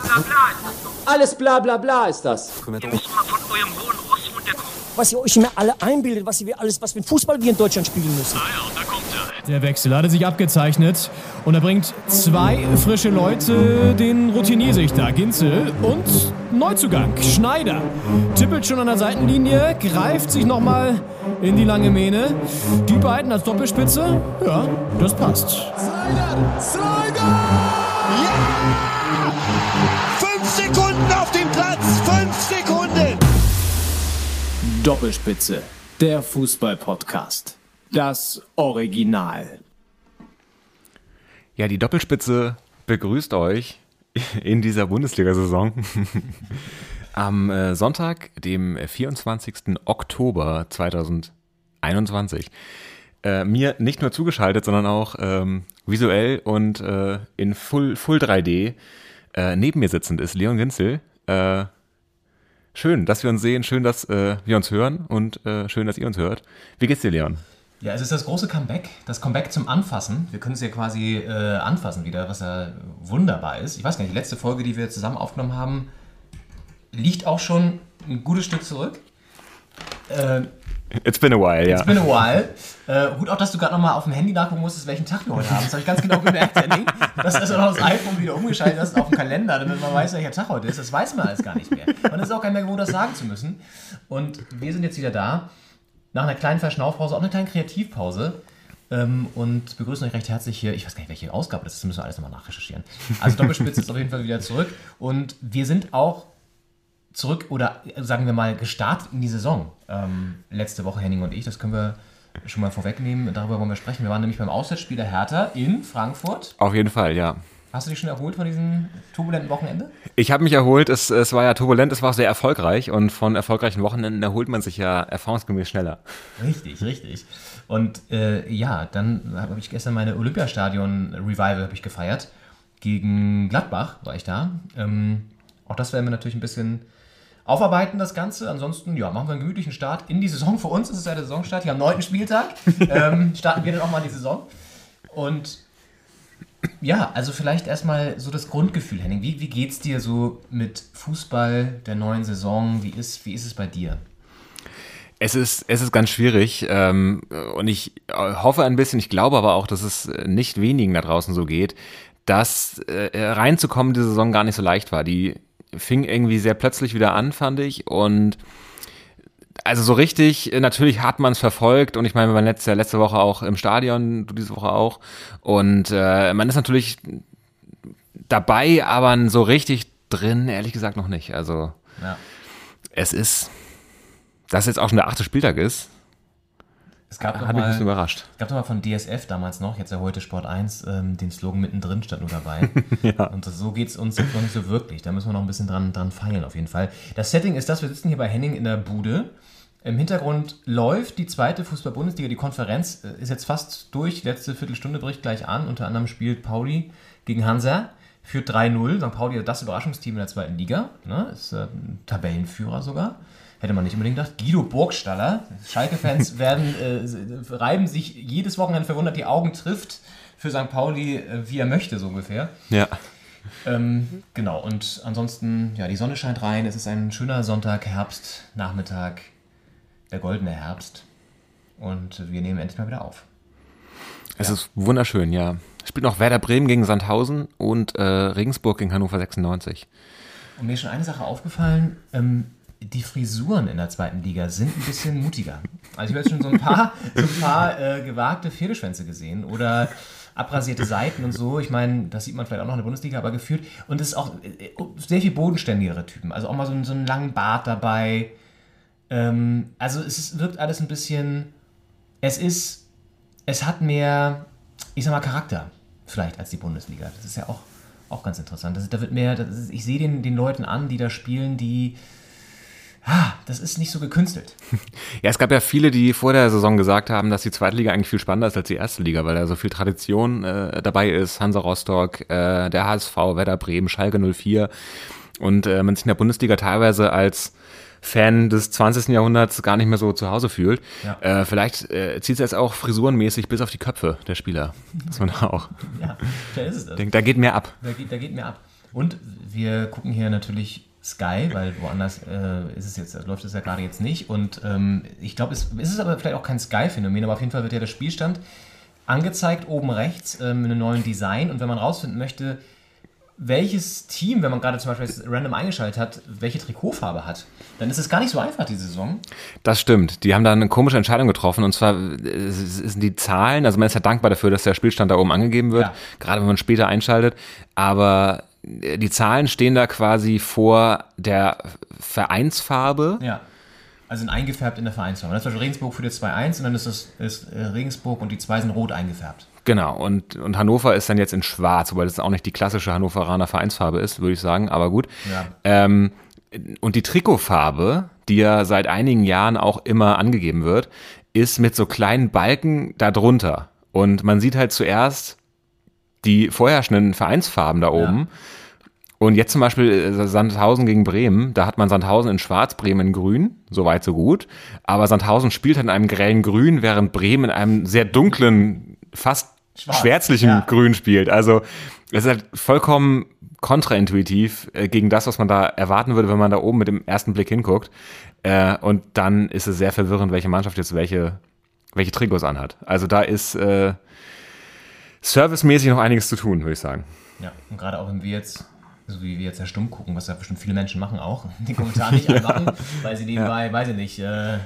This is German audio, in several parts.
bla bla bla ist das doch. Alles bla bla bla ist das. Ihr müsst mal von eurem hohen Ross runterkommen. Was ihr euch immer alle einbildet, was ihr alles, was für ein Fußball wir in Deutschland spielen müssen. Ah ja, und da kommt er. Der Wechsel hatte sich abgezeichnet und er bringt zwei frische Leute, den Routinier sich da, Ginzel und Neuzugang, Schneider. Tippelt schon an der Seitenlinie, greift sich nochmal in die lange Mähne. Die beiden als Doppelspitze, ja, das passt. Slider! Slider! Ja! Auf dem Platz! Fünf Sekunden! Doppelspitze, der Fußball-Podcast. Das Original. Ja, die Doppelspitze begrüßt euch in dieser Bundesliga-Saison am äh, Sonntag, dem 24. Oktober 2021. Äh, mir nicht nur zugeschaltet, sondern auch ähm, visuell und äh, in Full, Full 3D äh, neben mir sitzend ist Leon Ginzel. Äh, schön, dass wir uns sehen, schön, dass äh, wir uns hören und äh, schön, dass ihr uns hört. Wie geht's dir, Leon? Ja, es ist das große Comeback, das Comeback zum Anfassen. Wir können es ja quasi äh, anfassen wieder, was ja wunderbar ist. Ich weiß gar nicht, die letzte Folge, die wir zusammen aufgenommen haben, liegt auch schon ein gutes Stück zurück. It's been a while, ja. It's been a while. Äh, gut auch, dass du gerade nochmal auf dem Handy nachgucken musstest, welchen Tag wir heute haben. Das habe ich ganz genau gemerkt, Henning. Dass du also das iPhone wieder umgeschaltet hast auf dem Kalender, damit man weiß, welcher Tag heute ist. Das weiß man alles gar nicht mehr. Man ist auch nicht mehr gewohnt, das sagen zu müssen. Und wir sind jetzt wieder da. Nach einer kleinen Verschnaufpause, auch einer kleinen Kreativpause. Ähm, und begrüßen euch recht herzlich hier. Ich weiß gar nicht, welche Ausgabe das ist, das müssen wir alles nochmal nachrecherchieren. Also Doppelspitze ist auf jeden Fall wieder zurück. Und wir sind auch zurück oder äh, sagen wir mal gestartet in die Saison. Ähm, letzte Woche Henning und ich, das können wir schon mal vorwegnehmen. Darüber wollen wir sprechen. Wir waren nämlich beim Auswärtsspiel der Hertha in Frankfurt. Auf jeden Fall, ja. Hast du dich schon erholt von diesem turbulenten Wochenende? Ich habe mich erholt. Es, es war ja turbulent, es war sehr erfolgreich. Und von erfolgreichen Wochenenden erholt man sich ja erfahrungsgemäß schneller. Richtig, richtig. Und äh, ja, dann habe ich gestern meine Olympiastadion-Revival habe ich gefeiert. Gegen Gladbach war ich da. Ähm, auch das werden wir natürlich ein bisschen aufarbeiten, das Ganze. Ansonsten, ja, machen wir einen gemütlichen Start in die Saison. Für uns ist es ja der Saisonstart. Hier am neunten Spieltag ähm, starten wir dann auch mal die Saison. Und ja, also vielleicht erstmal so das Grundgefühl, Henning. Wie, wie geht's dir so mit Fußball der neuen Saison? Wie ist, wie ist es bei dir? Es ist, es ist ganz schwierig ähm, und ich hoffe ein bisschen, ich glaube aber auch, dass es nicht wenigen da draußen so geht, dass äh, reinzukommen die Saison gar nicht so leicht war. Die fing irgendwie sehr plötzlich wieder an, fand ich und also so richtig, natürlich hat man es verfolgt und ich meine, wir waren letzte, letzte Woche auch im Stadion, du diese Woche auch und äh, man ist natürlich dabei, aber so richtig drin, ehrlich gesagt noch nicht. Also Ja. es ist, dass jetzt auch schon der achte Spieltag ist, Es gab hat mich ein bisschen überrascht. Es gab doch mal von DSF damals noch, jetzt ja heute Sport 1, ähm, den Slogan mittendrin stand nur dabei. Und das, so geht es uns jetzt noch nicht so wirklich. Da müssen wir noch ein bisschen dran, dran feilen auf jeden Fall. Das Setting ist das, wir sitzen hier bei Henning in der Bude. Im Hintergrund läuft die zweite Fußball-Bundesliga, die Konferenz äh, ist jetzt fast durch, die letzte Viertelstunde bricht gleich an. Unter anderem spielt Pauli gegen Hansa, führt 3-0. St. Pauli hat das Überraschungsteam in der zweiten Liga, ne? ist äh, Tabellenführer sogar. Hätte man nicht unbedingt gedacht. Guido Burgstaller, Schalke-Fans werden, äh, reiben sich jedes Wochenende verwundert die Augen, trifft für St. Pauli, äh, wie er möchte, so ungefähr. Ja. Ähm, genau, und ansonsten, ja, die Sonne scheint rein. Es ist ein schöner Sonntag, Herbst, Nachmittag, der goldene Herbst. Und wir nehmen endlich mal wieder auf. Es ist wunderschön, ja. Spielt noch Werder Bremen gegen Sandhausen und äh, Regensburg gegen Hannover 96. Und mir ist schon eine Sache aufgefallen, ähm, die Frisuren in der zweiten Liga sind ein bisschen mutiger. Also ich habe jetzt schon so ein paar, so ein paar äh, gewagte Pferdeschwänze gesehen oder abrasierte Seiten und so. Ich meine, das sieht man vielleicht auch noch in der Bundesliga, aber gefühlt. Und es ist auch äh, sehr viel bodenständigere Typen. Also auch mal so, einen- so einen langen Bart dabei. Ähm, also es ist, wirkt alles ein bisschen. Es ist. Es hat mehr, ich sag mal, Charakter vielleicht als die Bundesliga. Das ist ja auch, auch ganz interessant. Das da wird mehr, ist, ich sehe den, den Leuten an, die da spielen, die. Ah, das ist nicht so gekünstelt. Ja, es gab ja viele, die vor der Saison gesagt haben, dass die zweite Liga eigentlich viel spannender ist als die erste Liga, weil da so viel Tradition äh, dabei ist. Hansa Rostock, äh, der HSV, Werder Bremen, Schalke 04. Und äh, man sich in der Bundesliga teilweise als Fan des 20. Jahrhunderts gar nicht mehr so zu Hause fühlt. Ja. Äh, vielleicht äh, zieht es jetzt auch frisurenmäßig bis auf die Köpfe der Spieler. Dass man da auch Ja, da ist es das. denkt, da geht mehr ab. Da geht, da geht mehr ab. Und wir gucken hier natürlich Sky, weil woanders äh, ist es jetzt, läuft es ja gerade jetzt nicht. Und ähm, ich glaube, es, es ist aber vielleicht auch kein Sky-Phänomen, aber auf jeden Fall wird ja der Spielstand angezeigt oben rechts ähm, in einem neuen Design. Und wenn man rausfinden möchte, welches Team, wenn man gerade zum Beispiel random eingeschaltet hat, welche Trikotfarbe hat, dann ist es gar nicht so einfach, die Saison. Das stimmt. Die haben da eine komische Entscheidung getroffen. Und zwar äh, sind die Zahlen, also man ist ja dankbar dafür, dass der Spielstand da oben angegeben wird, Ja. gerade wenn man später einschaltet. Aber die Zahlen stehen da quasi vor der Vereinsfarbe. Ja. Also sind eingefärbt in der Vereinsfarbe. Das ist Beispiel Regensburg für die 2-1 und dann ist das ist äh, Regensburg und die 2 sind rot eingefärbt. Genau, und, und Hannover ist dann jetzt in schwarz, wobei das auch nicht die klassische Hannoveraner Vereinsfarbe ist, würde ich sagen, aber gut. Ja. Ähm, und die Trikotfarbe, die ja seit einigen Jahren auch immer angegeben wird, ist mit so kleinen Balken darunter. Und man sieht halt zuerst die vorherrschenden Vereinsfarben da oben. Und jetzt zum Beispiel äh, Sandhausen gegen Bremen, da hat man Sandhausen in schwarz, Bremen in grün, soweit so gut. Aber Sandhausen spielt halt in einem grellen Grün, während Bremen in einem sehr dunklen, fast Schwarz, schwärzlichen ja. Grün spielt. Also es ist halt vollkommen kontraintuitiv äh, gegen das, was man da erwarten würde, wenn man da oben mit dem ersten Blick hinguckt. Äh, und dann ist es sehr verwirrend, welche Mannschaft jetzt welche, welche Trikots anhat. Also da ist äh, servicemäßig noch einiges zu tun, würde ich sagen. Ja, und gerade auch wenn wir jetzt, so wie wir jetzt ja stumm gucken, was ja bestimmt viele Menschen machen auch, die Kommentare nicht anmachen, weil sie nebenbei, weiß ich nicht, äh, Äh,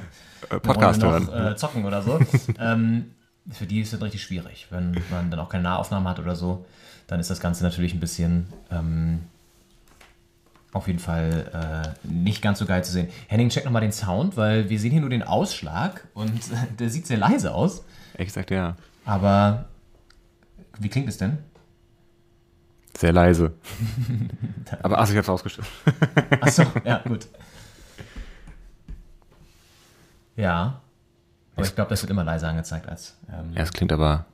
Podcast Runde hören. noch äh, zocken oder so. ähm, für die ist das richtig schwierig. Wenn man dann auch keine Nahaufnahmen hat oder so, dann ist das Ganze natürlich ein bisschen ähm, auf jeden Fall äh, nicht ganz so geil zu sehen. Henning, check nochmal den Sound, weil wir sehen hier nur den Ausschlag und der sieht sehr leise aus. Gesagt, ja. Aber wie klingt es denn? Sehr leise. Aber ach, ich hab's ausgestellt. Achso, ja, gut. Ja. Aber ich glaube, das wird immer leiser angezeigt als. Ähm, Ja, es klingt aber.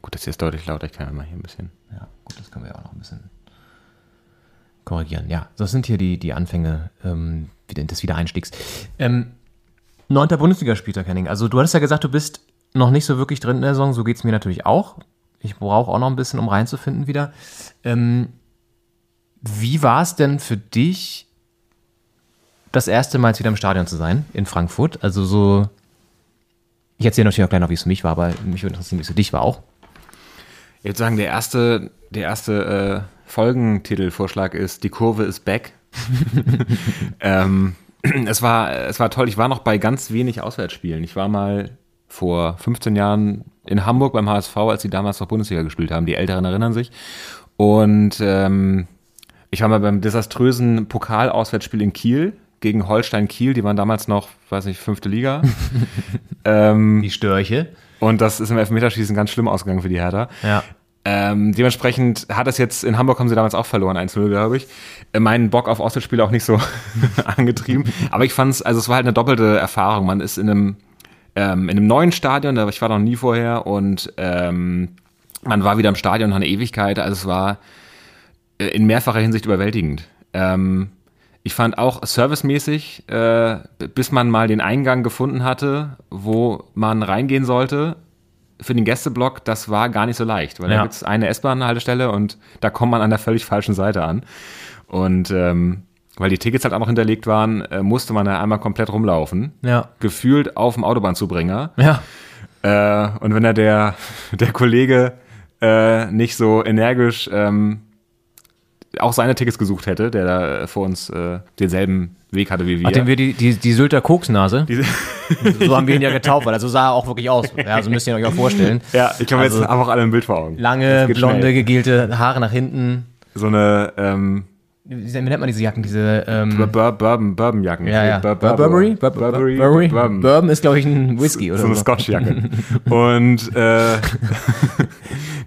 Gut, das hier ist deutlich lauter. Ich kann ja mal hier ein bisschen. Ja, gut, das können wir ja auch noch ein bisschen korrigieren. Ja, das sind hier die, die Anfänge ähm, des Wiedereinstiegs. Ähm, neunter Bundesligaspieltag, Henning. Also du hattest ja gesagt, du bist noch nicht so wirklich drin in der Saison. So geht es mir natürlich auch. Ich brauche auch noch ein bisschen, um reinzufinden wieder. Ähm, wie war es denn für dich, das erste Mal wieder im Stadion zu sein in Frankfurt? Also so, ich erzähle natürlich auch gleich noch, wie es für mich war, aber mich würde interessieren, wie es für dich war auch. Ich würde sagen, der erste, der erste äh, Folgentitelvorschlag ist Die Kurve ist back. ähm, es, war, es war toll. Ich war noch bei ganz wenig Auswärtsspielen. Ich war mal vor 15 Jahren in Hamburg beim HSV, als sie damals noch Bundesliga gespielt haben. Die Älteren erinnern sich. Und ähm, ich war mal beim desaströsen Pokal-Auswärtsspiel in Kiel gegen Holstein Kiel. Die waren damals noch, weiß nicht, fünfte Liga. ähm, Die Störche. und das ist im Elfmeterschießen ganz schlimm ausgegangen für die Hertha. Ja. Ähm, dementsprechend hat es jetzt, in Hamburg haben sie damals auch verloren, 1-0, glaube ich. Äh, meinen Bock auf Auswärtsspiele auch nicht so angetrieben. Aber ich fand es, also es war halt eine doppelte Erfahrung. Man ist in einem, ähm, in einem neuen Stadion, da ich war noch nie vorher und ähm, man war wieder im Stadion nach einer Ewigkeit. Also es war äh, in mehrfacher Hinsicht überwältigend. Ähm, ich fand auch servicemäßig, äh, bis man mal den Eingang gefunden hatte, wo man reingehen sollte, für den Gästeblock, das war gar nicht so leicht, weil Ja. da gibt es eine S-Bahn-Haltestelle und da kommt man an der völlig falschen Seite an. Und ähm, weil die Tickets halt auch noch hinterlegt waren, äh, musste man da einmal komplett rumlaufen. Ja. Gefühlt auf dem Autobahnzubringer. Ja. Äh, und wenn da der, der Kollege äh, nicht so energisch ähm, auch seine Tickets gesucht hätte, der da vor uns äh, denselben Weg hatte wie wir. Hatten wir die, die, die Sylter Koksnase? Diese- so haben wir ihn ja getauft, weil also sah er auch wirklich aus. Ja, so müsst ihr euch auch vorstellen. ja, ich glaube, Also, jetzt haben auch alle ein Bild vor Augen. Lange, blonde, schnell. gegelte Haare nach hinten. So eine ähm, Wie nennt man diese Jacken? Diese, ähm, Bur Bourbon, Bourbonjacken. ja, ja. Bur Bur Burberry? Bur Burberry? Burberry? Bourbon. Bourbon ist, glaube ich, ein Whisky oder so so. eine Scotch-Jacke. und äh,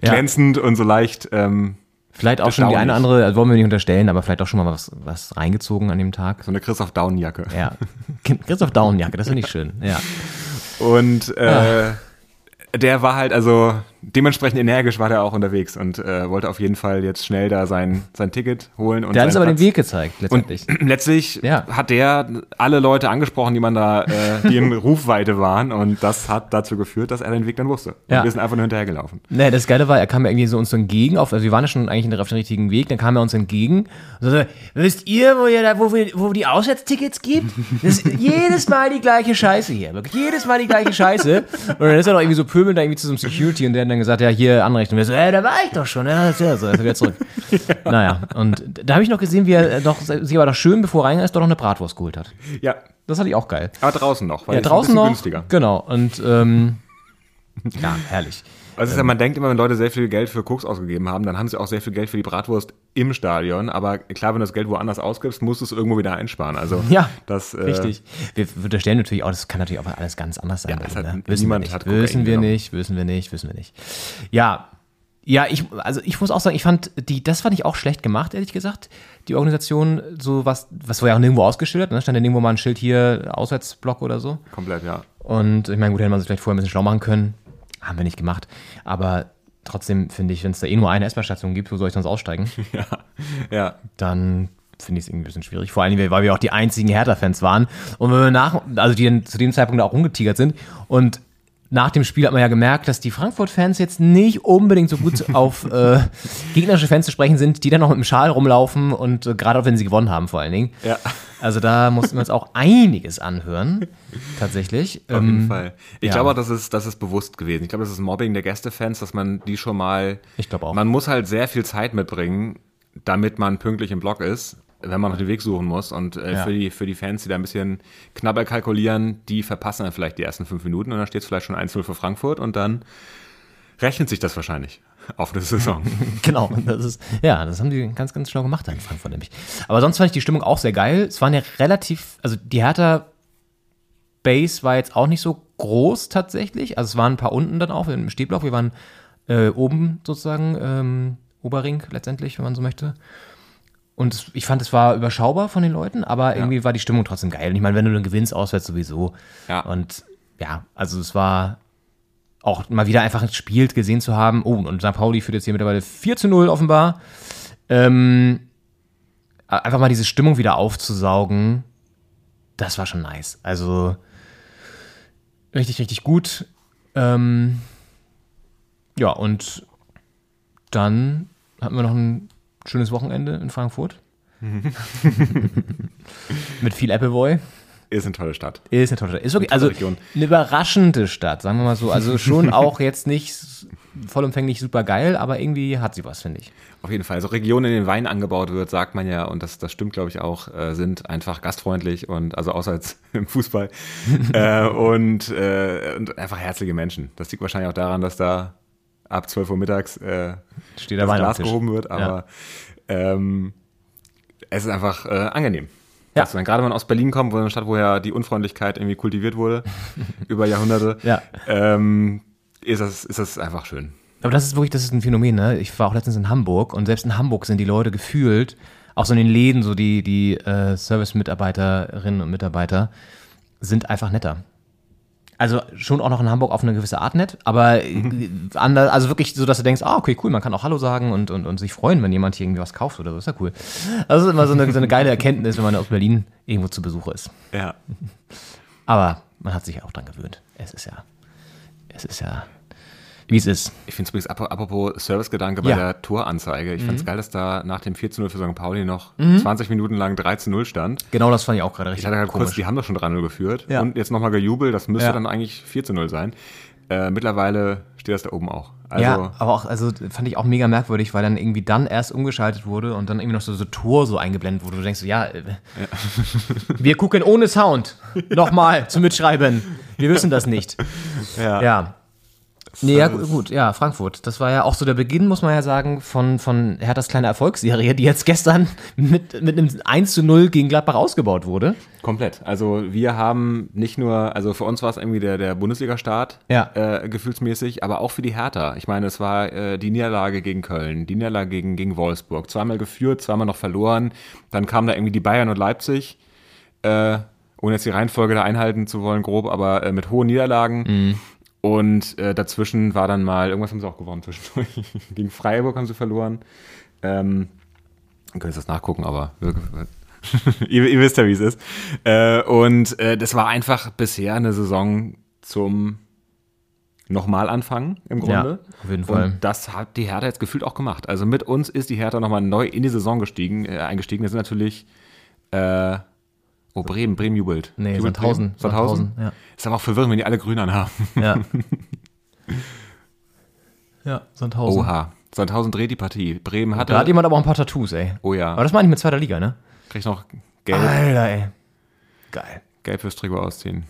glänzend und so leicht. Ähm, Vielleicht auch schon die eine andere, also wollen wir nicht unterstellen, aber vielleicht auch schon mal was, was reingezogen an dem Tag. so eine Christoph Down-Jacke. Ja. Christoph Daunenjacke, das finde ich schön. Ja. Und äh, der war halt, also, dementsprechend energisch war der auch unterwegs und äh, wollte auf jeden Fall jetzt schnell da sein, sein Ticket holen. Und Der hat uns aber den Platz. Weg gezeigt, letztendlich. Letztlich Ja. hat der alle Leute angesprochen, die man da, äh, die in Rufweite waren und das hat dazu geführt, dass er den Weg dann wusste. Und Ja. wir sind einfach nur hinterhergelaufen. Nee, das Geile war, er kam mir irgendwie so uns so entgegen, auf, also wir waren ja schon eigentlich auf dem richtigen Weg, dann kam er uns entgegen und sagte, wisst ihr, wo ihr da, wo wir, wo die Auswärtstickets gibt? Das ist jedes Mal die gleiche Scheiße hier, wirklich jedes Mal die gleiche Scheiße. Und dann ist er doch irgendwie so pöbelnd da irgendwie zu so einem Security und der hat dann gesagt, ja, hier Anrechnung. Und wir so, äh, da war ich doch schon, ja, ja so, er wieder zurück. Naja, und da habe ich noch gesehen, wie er doch, sie war doch schön, bevor er reingegangen ist, doch noch eine Bratwurst geholt hat. Ja, Das hatte ich auch geil. aber draußen noch, weil Ja, draußen noch. günstiger. Genau, und, ähm, ja, herrlich. Also ja, man denkt immer, wenn Leute sehr viel Geld für Koks ausgegeben haben, dann haben sie auch sehr viel Geld für die Bratwurst im Stadion. Aber klar, wenn du das Geld woanders ausgibst, musst du es irgendwo wieder einsparen. Also Ja, das, äh, Richtig. Wir wir unterstellen natürlich auch, das kann natürlich auch alles ganz anders sein. Ja, ihm, hat- ne? Wissen wir niemand nicht. hat Kokain Wissen wir genommen. nicht, wissen wir nicht, wissen wir nicht. Ja, ja, ich, also ich muss auch sagen, ich fand die, das fand ich auch schlecht gemacht, ehrlich gesagt. Die Organisation, so was, was war ja auch nirgendwo ausgeschildert, ne? Stand ja nirgendwo mal ein Schild hier, Auswärtsblock oder so. komplett, ja. Und ich meine, gut, hätte man sich vielleicht vorher ein bisschen schlau machen können. Haben wir nicht gemacht. Aber trotzdem finde ich, wenn es da eh nur eine S-Bahn-Station gibt, wo soll ich sonst aussteigen? Ja, dann finde ich es irgendwie ein bisschen schwierig. Vor allem, weil wir auch die einzigen Hertha-Fans waren. Und wenn wir nach, also die dann zu dem Zeitpunkt auch rumgetigert sind. Und nach dem Spiel hat man ja gemerkt, dass die Frankfurt-Fans jetzt nicht unbedingt so gut auf äh, gegnerische Fans zu sprechen sind, die dann noch mit dem Schal rumlaufen und äh, gerade auch wenn sie gewonnen haben, vor allen Dingen. ja. Also da mussten wir uns auch einiges anhören, tatsächlich. Auf jeden Fall. Ich ja. glaube auch, das ist, das ist bewusst gewesen. Ich glaube, das ist Mobbing der Gästefans, dass man die schon mal. Ich glaube auch. Man muss halt sehr viel Zeit mitbringen, damit man pünktlich im Block ist, wenn man noch den Weg suchen muss. Und äh, Ja. für, die, für die Fans, die da ein bisschen knapper kalkulieren, die verpassen dann vielleicht die ersten fünf Minuten und dann steht es vielleicht schon 1-0 für Frankfurt und dann rechnet sich das wahrscheinlich auf eine Saison. Genau, das ist, ja, das haben die ganz, ganz schlau gemacht in Frankfurt nämlich. Aber sonst fand ich die Stimmung auch sehr geil. Es waren ja relativ, also die Hertha Base war jetzt auch nicht so groß tatsächlich. Also es waren ein paar unten dann auch im Stehblock. Wir waren äh, oben sozusagen, ähm, Oberring letztendlich, wenn man so möchte. Und ich fand, es war überschaubar von den Leuten, aber irgendwie war die Stimmung trotzdem geil. Und ich meine, wenn du dann gewinnst, auswärts sowieso. Ja. Und ja, also es war auch mal wieder einfach ein Spiel gesehen zu haben. Oh, und St. Pauli führt jetzt hier mittlerweile 4 zu 0 offenbar. Ähm, einfach mal diese Stimmung wieder aufzusaugen, das war schon nice. Also richtig, richtig gut. Ähm, ja, und dann hatten wir noch ein schönes Wochenende in Frankfurt. Mit viel Appleboy. Ist eine tolle Stadt. Ist eine tolle Stadt. Ist wirklich, also Region. eine überraschende Stadt, sagen wir mal so. Also schon auch jetzt nicht vollumfänglich super geil, aber irgendwie hat sie was, finde ich. Auf jeden Fall. Also Regionen, in denen Wein angebaut wird, sagt man ja, und das, das stimmt, glaube ich, auch, äh, sind einfach gastfreundlich und also außer jetzt im Fußball äh, und, äh, und einfach herzliche Menschen. Das liegt wahrscheinlich auch daran, dass da ab 12 Uhr mittags äh, Steht das Glas gehoben wird, aber ähm, es ist einfach äh, angenehm. Ja. Also, wenn gerade man aus Berlin kommt, wo eine Stadt, wo ja die Unfreundlichkeit irgendwie kultiviert wurde, über Jahrhunderte, Ja. ähm, ist, das, ist das einfach schön. Aber das ist wirklich, das ist ein Phänomen, ne? Ich war auch letztens in Hamburg und selbst in Hamburg sind die Leute gefühlt, auch so in den Läden, so die, die äh, Service-Mitarbeiterinnen und Mitarbeiter, sind einfach netter. Also schon auch noch in Hamburg auf eine gewisse Art nett, aber äh, ander, also wirklich so, dass du denkst, ah, okay, cool, man kann auch Hallo sagen und, und, und sich freuen, wenn jemand hier irgendwie was kauft oder so, ist ja cool. Das ist immer so eine, so eine geile Erkenntnis, wenn man aus Berlin irgendwo zu Besuch ist. Ja. Aber man hat sich ja auch dran gewöhnt. Es ist ja, es ist ja, wie es ist. Ich finde es übrigens, ap- apropos Servicegedanke bei Ja. Mhm. der Toranzeige, ich fand es geil, dass da nach dem 4 zu 0 für St. Pauli noch 20 Minuten lang 3 zu 0 stand. Genau das fand ich auch gerade Ich richtig hatte halt kurz, die haben doch schon 3-0 geführt Ja. und jetzt nochmal gejubelt, das müsste Ja. dann eigentlich 4 zu 0 sein. Äh, mittlerweile steht das da oben auch. Also, ja, aber auch, also fand ich auch mega merkwürdig, weil dann irgendwie dann erst umgeschaltet wurde und dann irgendwie noch so, so Tor so eingeblendet wurde. Du denkst so, ja, äh, wir gucken ohne Sound. Nochmal zum Mitschreiben. Wir wissen das nicht. ja. Ja. Nee, ja, gu- gut, ja, Frankfurt. Das war ja auch so der Beginn, muss man ja sagen, von, von Herthas kleiner Erfolgsserie, die jetzt gestern mit, mit einem 1 zu 0 gegen Gladbach ausgebaut wurde. Komplett. Also wir haben nicht nur, also für uns war es irgendwie der, der Bundesliga-Start, Ja. äh, gefühlsmäßig, aber auch für die Hertha. Ich meine, es war äh, die Niederlage gegen Köln, die Niederlage gegen, gegen Wolfsburg, zweimal geführt, zweimal noch verloren. Dann kamen da irgendwie die Bayern und Leipzig, äh, ohne jetzt die Reihenfolge da einhalten zu wollen, grob, aber äh, mit hohen Niederlagen. Und äh, dazwischen war dann mal, irgendwas haben sie auch gewonnen zwischendurch. Gegen Freiburg haben sie verloren. Ähm, ihr könnt das nachgucken, aber ihr, ihr wisst ja, wie es ist. Äh, und äh, das war einfach bisher eine Saison zum nochmal anfangen im Grunde. Ja, auf jeden Fall. Und das hat die Hertha jetzt gefühlt auch gemacht. Also mit uns ist die Hertha nochmal neu in die Saison gestiegen, äh, eingestiegen. Das sind natürlich äh, Oh, Bremen, Bremen jubelt. Nee, jubelt Sandhausen. Sandhausen? Sandhausen, ja. Ist aber auch verwirrend, wenn die alle grün anhaben. Ja. ja, Sandhausen. Oha. Sandhausen dreht die Partie. Bremen hatte. Da hat jemand aber auch ein paar Tattoos, ey. oh ja. Aber das meine ich mit zweiter Liga, ne? Kriegt noch Gelb, Alter, ey. Geil. Gelb fürs Trikot ausziehen.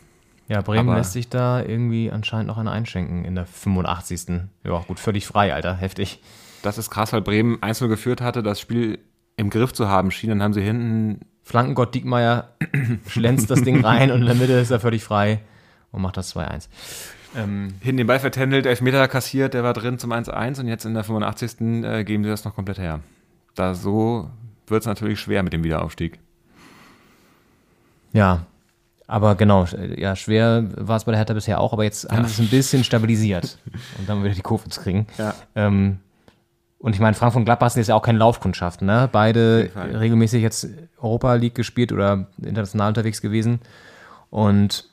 Ja, Bremen Aber- lässt sich da irgendwie anscheinend noch einen einschenken in der 85. Ja, gut, völlig frei, Alter. Heftig. Das ist krass, weil Bremen 1-0 geführt hatte, das Spiel im Griff zu haben schien. Dann haben sie hinten Flankengott Diekmeyer schlänzt das Ding rein und in der Mitte ist er völlig frei und macht das 2-1. Ähm, hinten den Ball vertändelt, Elfmeter kassiert, der war drin zum 1-1 und jetzt in der 85. Äh, geben sie das noch komplett her. Da so wird es natürlich schwer mit dem Wiederaufstieg. ja, aber genau, äh, ja, schwer war es bei der Hertha bisher auch, aber jetzt haben sie es ein bisschen stabilisiert und dann wieder die Kurve zu kriegen. Ja. Ähm, und ich meine, Frankfurt und Gladbach sind jetzt ja auch keine Laufkundschaft, ne? Beide regelmäßig jetzt Europa League gespielt oder international unterwegs gewesen. Und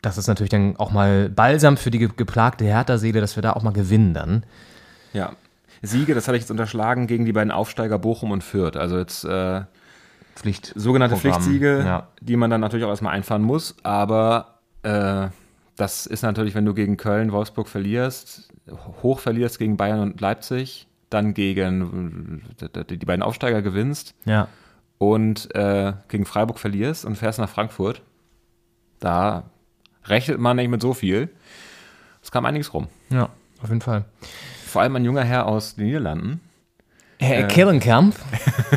das ist natürlich dann auch mal balsam für die ge geplagte Hertha-Seele, dass wir da auch mal gewinnen dann. Ja. Siege, das hatte ich jetzt unterschlagen gegen die beiden Aufsteiger Bochum und Fürth. Also jetzt äh, Pflicht. sogenannte Programm. Pflichtsiege, Ja. die man dann natürlich auch erstmal einfahren muss. Aber äh, das ist natürlich, wenn du gegen Köln, Wolfsburg verlierst, hoch verlierst gegen Bayern und Leipzig, dann gegen äh, die beiden Aufsteiger gewinnst Ja. und äh, gegen Freiburg verlierst und fährst nach Frankfurt. Da rechnet man nicht mit so viel. Es kam einiges rum. Ja, auf jeden Fall. Vor allem ein junger Herr aus den Niederlanden, Herr Killenkamp.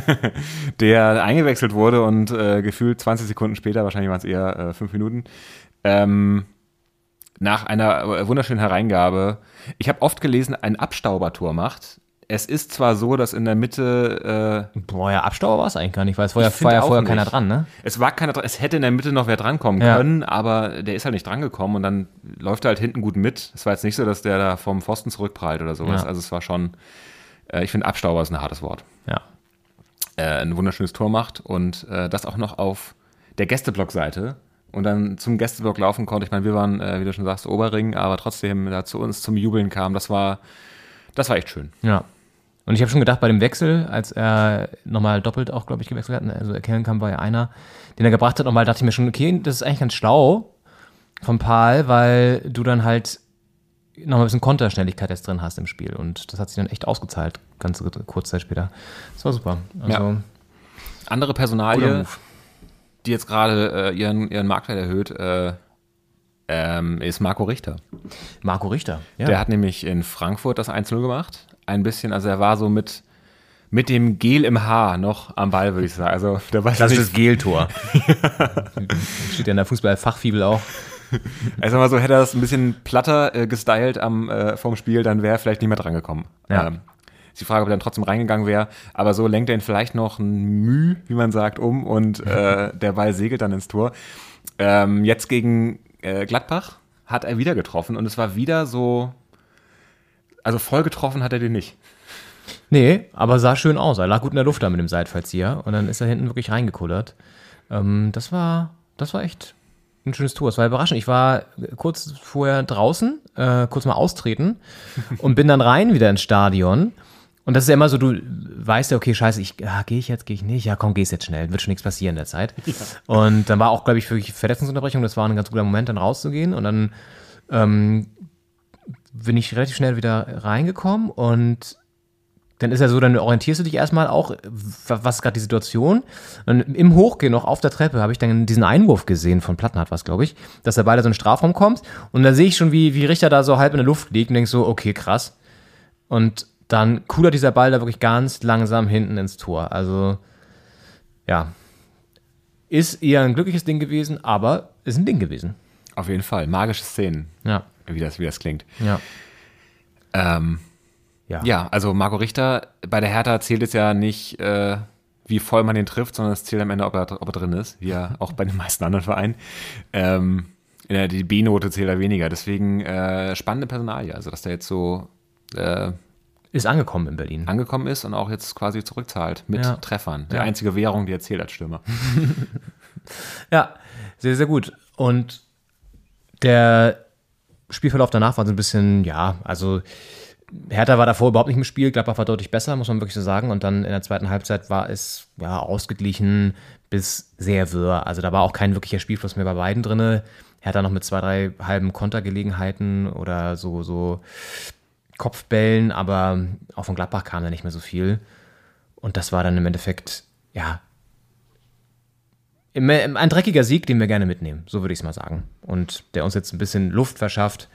der eingewechselt wurde und äh, gefühlt 20 Sekunden später, wahrscheinlich waren es eher äh, fünf Minuten, ähm, nach einer äh, wunderschönen Hereingabe. Ich habe oft gelesen, ein Abstaubertor macht. Es ist zwar so, dass in der Mitte äh, Boah, ja, Abstauber war es eigentlich gar nicht, weil es war ja, vorher nicht. keiner dran, ne? es war keiner, dran- es hätte in der Mitte noch wer drankommen Ja. können, aber der ist halt nicht drangekommen und dann läuft er halt hinten gut mit. Es war jetzt nicht so, dass der da vom Pfosten zurückprallt oder sowas. Ja. Also es war schon, äh, ich finde Abstauber ist ein hartes Wort. Ja. äh, ein wunderschönes Tor macht und äh, das auch noch auf der Gästeblock-Seite und dann zum Gästeblock laufen konnte. Ich meine, wir waren, äh, wie du schon sagst, Oberring, aber trotzdem da zu uns zum Jubeln kam. Das war, das war echt schön. Ja. Und ich habe schon gedacht, bei dem Wechsel, als er nochmal doppelt auch, glaube ich, gewechselt hat, also Kellenkamp war ja einer, den er gebracht hat, nochmal dachte ich mir schon, okay, das ist eigentlich ganz schlau von Paul, weil du dann halt nochmal ein bisschen Konterschnelligkeit jetzt drin hast im Spiel. Und das hat sich dann echt ausgezahlt, ganz kurz Zeit später. Das war super. Also, Ja. Andere Guter Personalie, Move. die jetzt gerade äh, ihren, ihren Marktwert erhöht, äh, ähm, ist Marco Richter. Marco Richter. Ja. Der hat nämlich in Frankfurt das 1-0 gemacht. Ein bisschen, also er war so mit, mit dem Gel im Haar noch am Ball, würde ich sagen. Also der weiß das ist nicht, das Geltor. Steht ja in der Fußball-Fachfibel auch. Also mal so, hätte er das ein bisschen platter äh, gestylt am, äh, vom Spiel, dann wäre er vielleicht nicht mehr drangekommen. Ja. Ähm, ist die Frage, ob er dann trotzdem reingegangen wäre. Aber so lenkt er ihn vielleicht noch ein Müh, wie man sagt, um und äh, der Ball segelt dann ins Tor. Ähm, jetzt gegen äh, Gladbach hat er wieder getroffen und es war wieder so, also voll getroffen hat er den nicht. Nee, aber sah schön aus. Er lag gut in der Luft da mit dem Seitfallzieher und dann ist er hinten wirklich reingekullert. Ähm, das war, das war echt ein schönes Tor. Es war überraschend. Ich war kurz vorher draußen, äh, kurz mal austreten und bin dann rein wieder ins Stadion. Und das ist ja immer so, du weißt ja, okay, scheiße, ich, ja, gehe ich jetzt, gehe ich nicht? Ja, komm, gehst jetzt schnell, wird schon nichts passieren in der Zeit. Und dann war auch, glaube ich, wirklich Verletzungsunterbrechung, das war ein ganz guter Moment, dann rauszugehen. Und dann ähm, bin ich relativ schnell wieder reingekommen und dann ist ja so, dann orientierst du dich erstmal auch, was ist gerade die Situation. Und im Hochgehen noch auf der Treppe habe ich dann diesen Einwurf gesehen von Plattenhardt, was glaube ich, dass er beide so in den Strafraum kommt. Und dann sehe ich schon, wie, wie Richter da so halb in der Luft liegt und denk so, okay, krass. Und dann coolert dieser Ball da wirklich ganz langsam hinten ins Tor. Also, ja. Ist eher ein glückliches Ding gewesen, aber ist ein Ding gewesen. Auf jeden Fall. Magische Szenen, Ja. Wie das, wie das klingt. Ja. Ähm, Ja. Ja, also Marco Richter, bei der Hertha zählt es ja nicht, äh, wie voll man den trifft, sondern es zählt am Ende, ob er, ob er drin ist, wie ja auch bei den meisten anderen Vereinen. Ähm, die B-Note zählt da weniger. Deswegen äh, spannende Personalie. Also, dass der jetzt so äh, Ist angekommen in Berlin. angekommen ist und auch jetzt quasi zurückzahlt mit Ja. Treffern. Die Ja. einzige Währung, die er zählt als Stürmer. Ja, sehr, sehr gut. Und der Spielverlauf danach war so ein bisschen, ja, also Hertha war davor überhaupt nicht im Spiel, Gladbach war deutlich besser, muss man wirklich so sagen. Und dann in der zweiten Halbzeit war es ja ausgeglichen bis sehr wirr. Also da war auch kein wirklicher Spielfluss mehr bei beiden drinne. Hertha noch mit zwei, drei halben Kontergelegenheiten oder so, so Kopfbällen, aber auch von Gladbach kam da nicht mehr so viel. Und das war dann im Endeffekt, ja, ein dreckiger Sieg, den wir gerne mitnehmen, so würde ich es mal sagen. Und der uns jetzt ein bisschen Luft verschafft.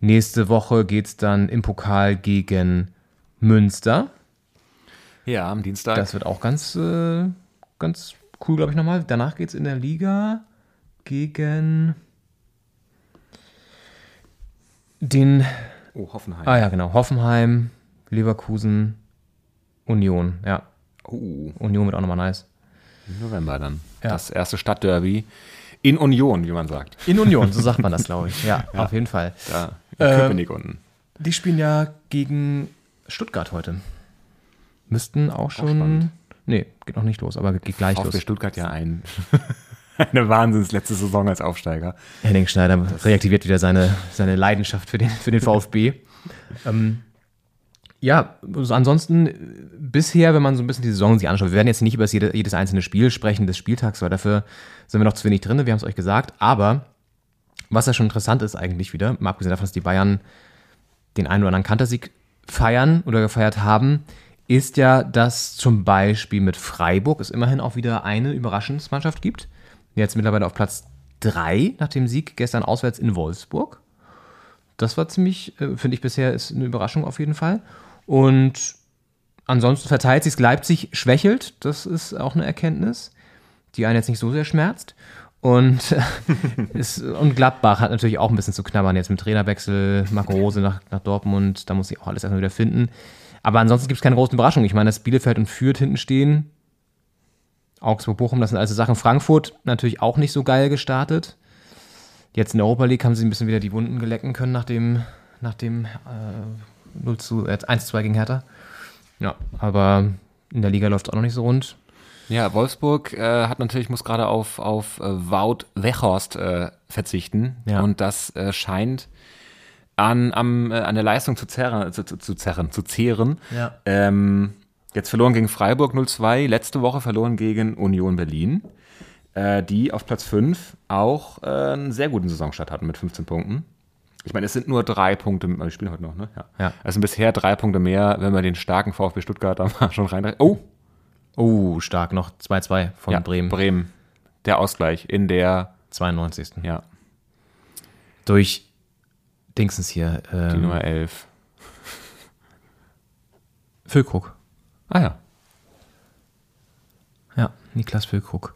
Nächste Woche geht es dann im Pokal gegen Münster. Ja, am Dienstag. Das wird auch ganz, äh, ganz cool, glaube ich, nochmal. Danach geht es in der Liga gegen den, oh, Hoffenheim. ah ja, genau, Hoffenheim, Leverkusen, Union. Ja, Oh, Union wird auch nochmal nice. November dann. Ja. Das erste Stadtderby in Union, wie man sagt. In Union, so sagt man das, glaube ich. Ja, auf jeden Fall. Da in Ähm, Köpenick unten. Die spielen ja gegen Stuttgart heute. Müssten auch schon. spannend. nee, geht noch nicht los, aber geht gleich VfB los. Stuttgart ja ein, eine Wahnsinns letzte Saison als Aufsteiger. Henning Schneider reaktiviert wieder seine, seine Leidenschaft für den, für den VfB. ähm, ja, also ansonsten äh, bisher, wenn man so ein bisschen die Saison sich anschaut, wir werden jetzt nicht über jede, jedes einzelne Spiel sprechen des Spieltags, weil dafür sind wir noch zu wenig drin, wir haben es euch gesagt. Aber was ja schon interessant ist eigentlich wieder, mal abgesehen davon, dass die Bayern den einen oder anderen Kantersieg feiern oder gefeiert haben, ist ja, dass zum Beispiel mit Freiburg es immerhin auch wieder eine Überraschungsmannschaft gibt. Jetzt mittlerweile auf Platz 3 nach dem Sieg gestern auswärts in Wolfsburg. Das war ziemlich, äh, finde ich bisher, ist eine Überraschung auf jeden Fall. Und ansonsten verteilt sich Leipzig schwächelt. Das ist auch eine Erkenntnis, die einen jetzt nicht so sehr schmerzt. Und, ist, und Gladbach hat natürlich auch ein bisschen zu knabbern jetzt mit Trainerwechsel, Marco Rose nach, nach Dortmund, da muss ich auch alles erstmal wieder finden. Aber ansonsten gibt es keine großen Überraschungen. Ich meine, dass Bielefeld und Fürth hinten stehen. Augsburg-Bochum, das sind also Sachen. Frankfurt natürlich auch nicht so geil gestartet. Jetzt in der Europa League haben sie ein bisschen wieder die Wunden gelecken können nach dem, nach dem äh, 0 zu, äh, 1 zu 2 gegen Hertha. Ja, aber in der Liga läuft es auch noch nicht so rund. Ja, Wolfsburg äh, hat natürlich, muss gerade auf, auf äh, Wout Weghorst äh, verzichten. Ja. Und das äh, scheint an, am, äh, an der Leistung zu zerren, zu, zu, zu zerren, zu zehren. Ja. Ähm, jetzt verloren gegen Freiburg 0-2, letzte Woche verloren gegen Union Berlin, äh, die auf Platz 5 auch äh, einen sehr guten Saisonstart hatten mit 15 Punkten. Ich meine, es sind nur drei Punkte, wir spielen heute noch, ne? Ja. Ja. Es sind bisher drei Punkte mehr, wenn wir den starken VfB Stuttgart da mal schon rein. Oh, Oh, stark noch 2-2 von ja, Bremen. Bremen. Der Ausgleich in der, 92. ja, Durch Dingsens hier. die Ähm, Nummer 11. Füllkrug. Ah ja, Ja, Niklas Füllkrug.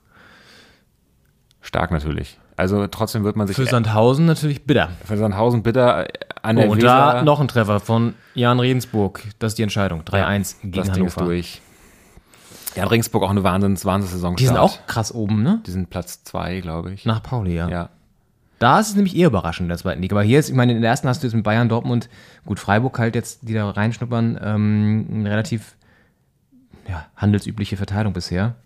Stark natürlich. Also trotzdem wird man sich Für Sandhausen natürlich bitter. für Sandhausen bitter an der Oh, und Weser, da noch ein Treffer von Jan Regensburg. Das ist die Entscheidung. 3-1 gegen das Ding ist Hannover. durch. Ja, in Regensburg auch eine Wahnsinns, Wahnsinns-Saison. Die sind auch krass oben, ne? Die sind Platz 2, glaube ich. Nach Pauli, ja. Ja. Da ist es nämlich eher überraschend in der zweiten Liga. Aber hier ist, ich meine, in der ersten hast du jetzt mit Bayern, Dortmund, gut, Freiburg halt jetzt, die da reinschnuppern, ähm, eine relativ ja, handelsübliche Verteilung bisher.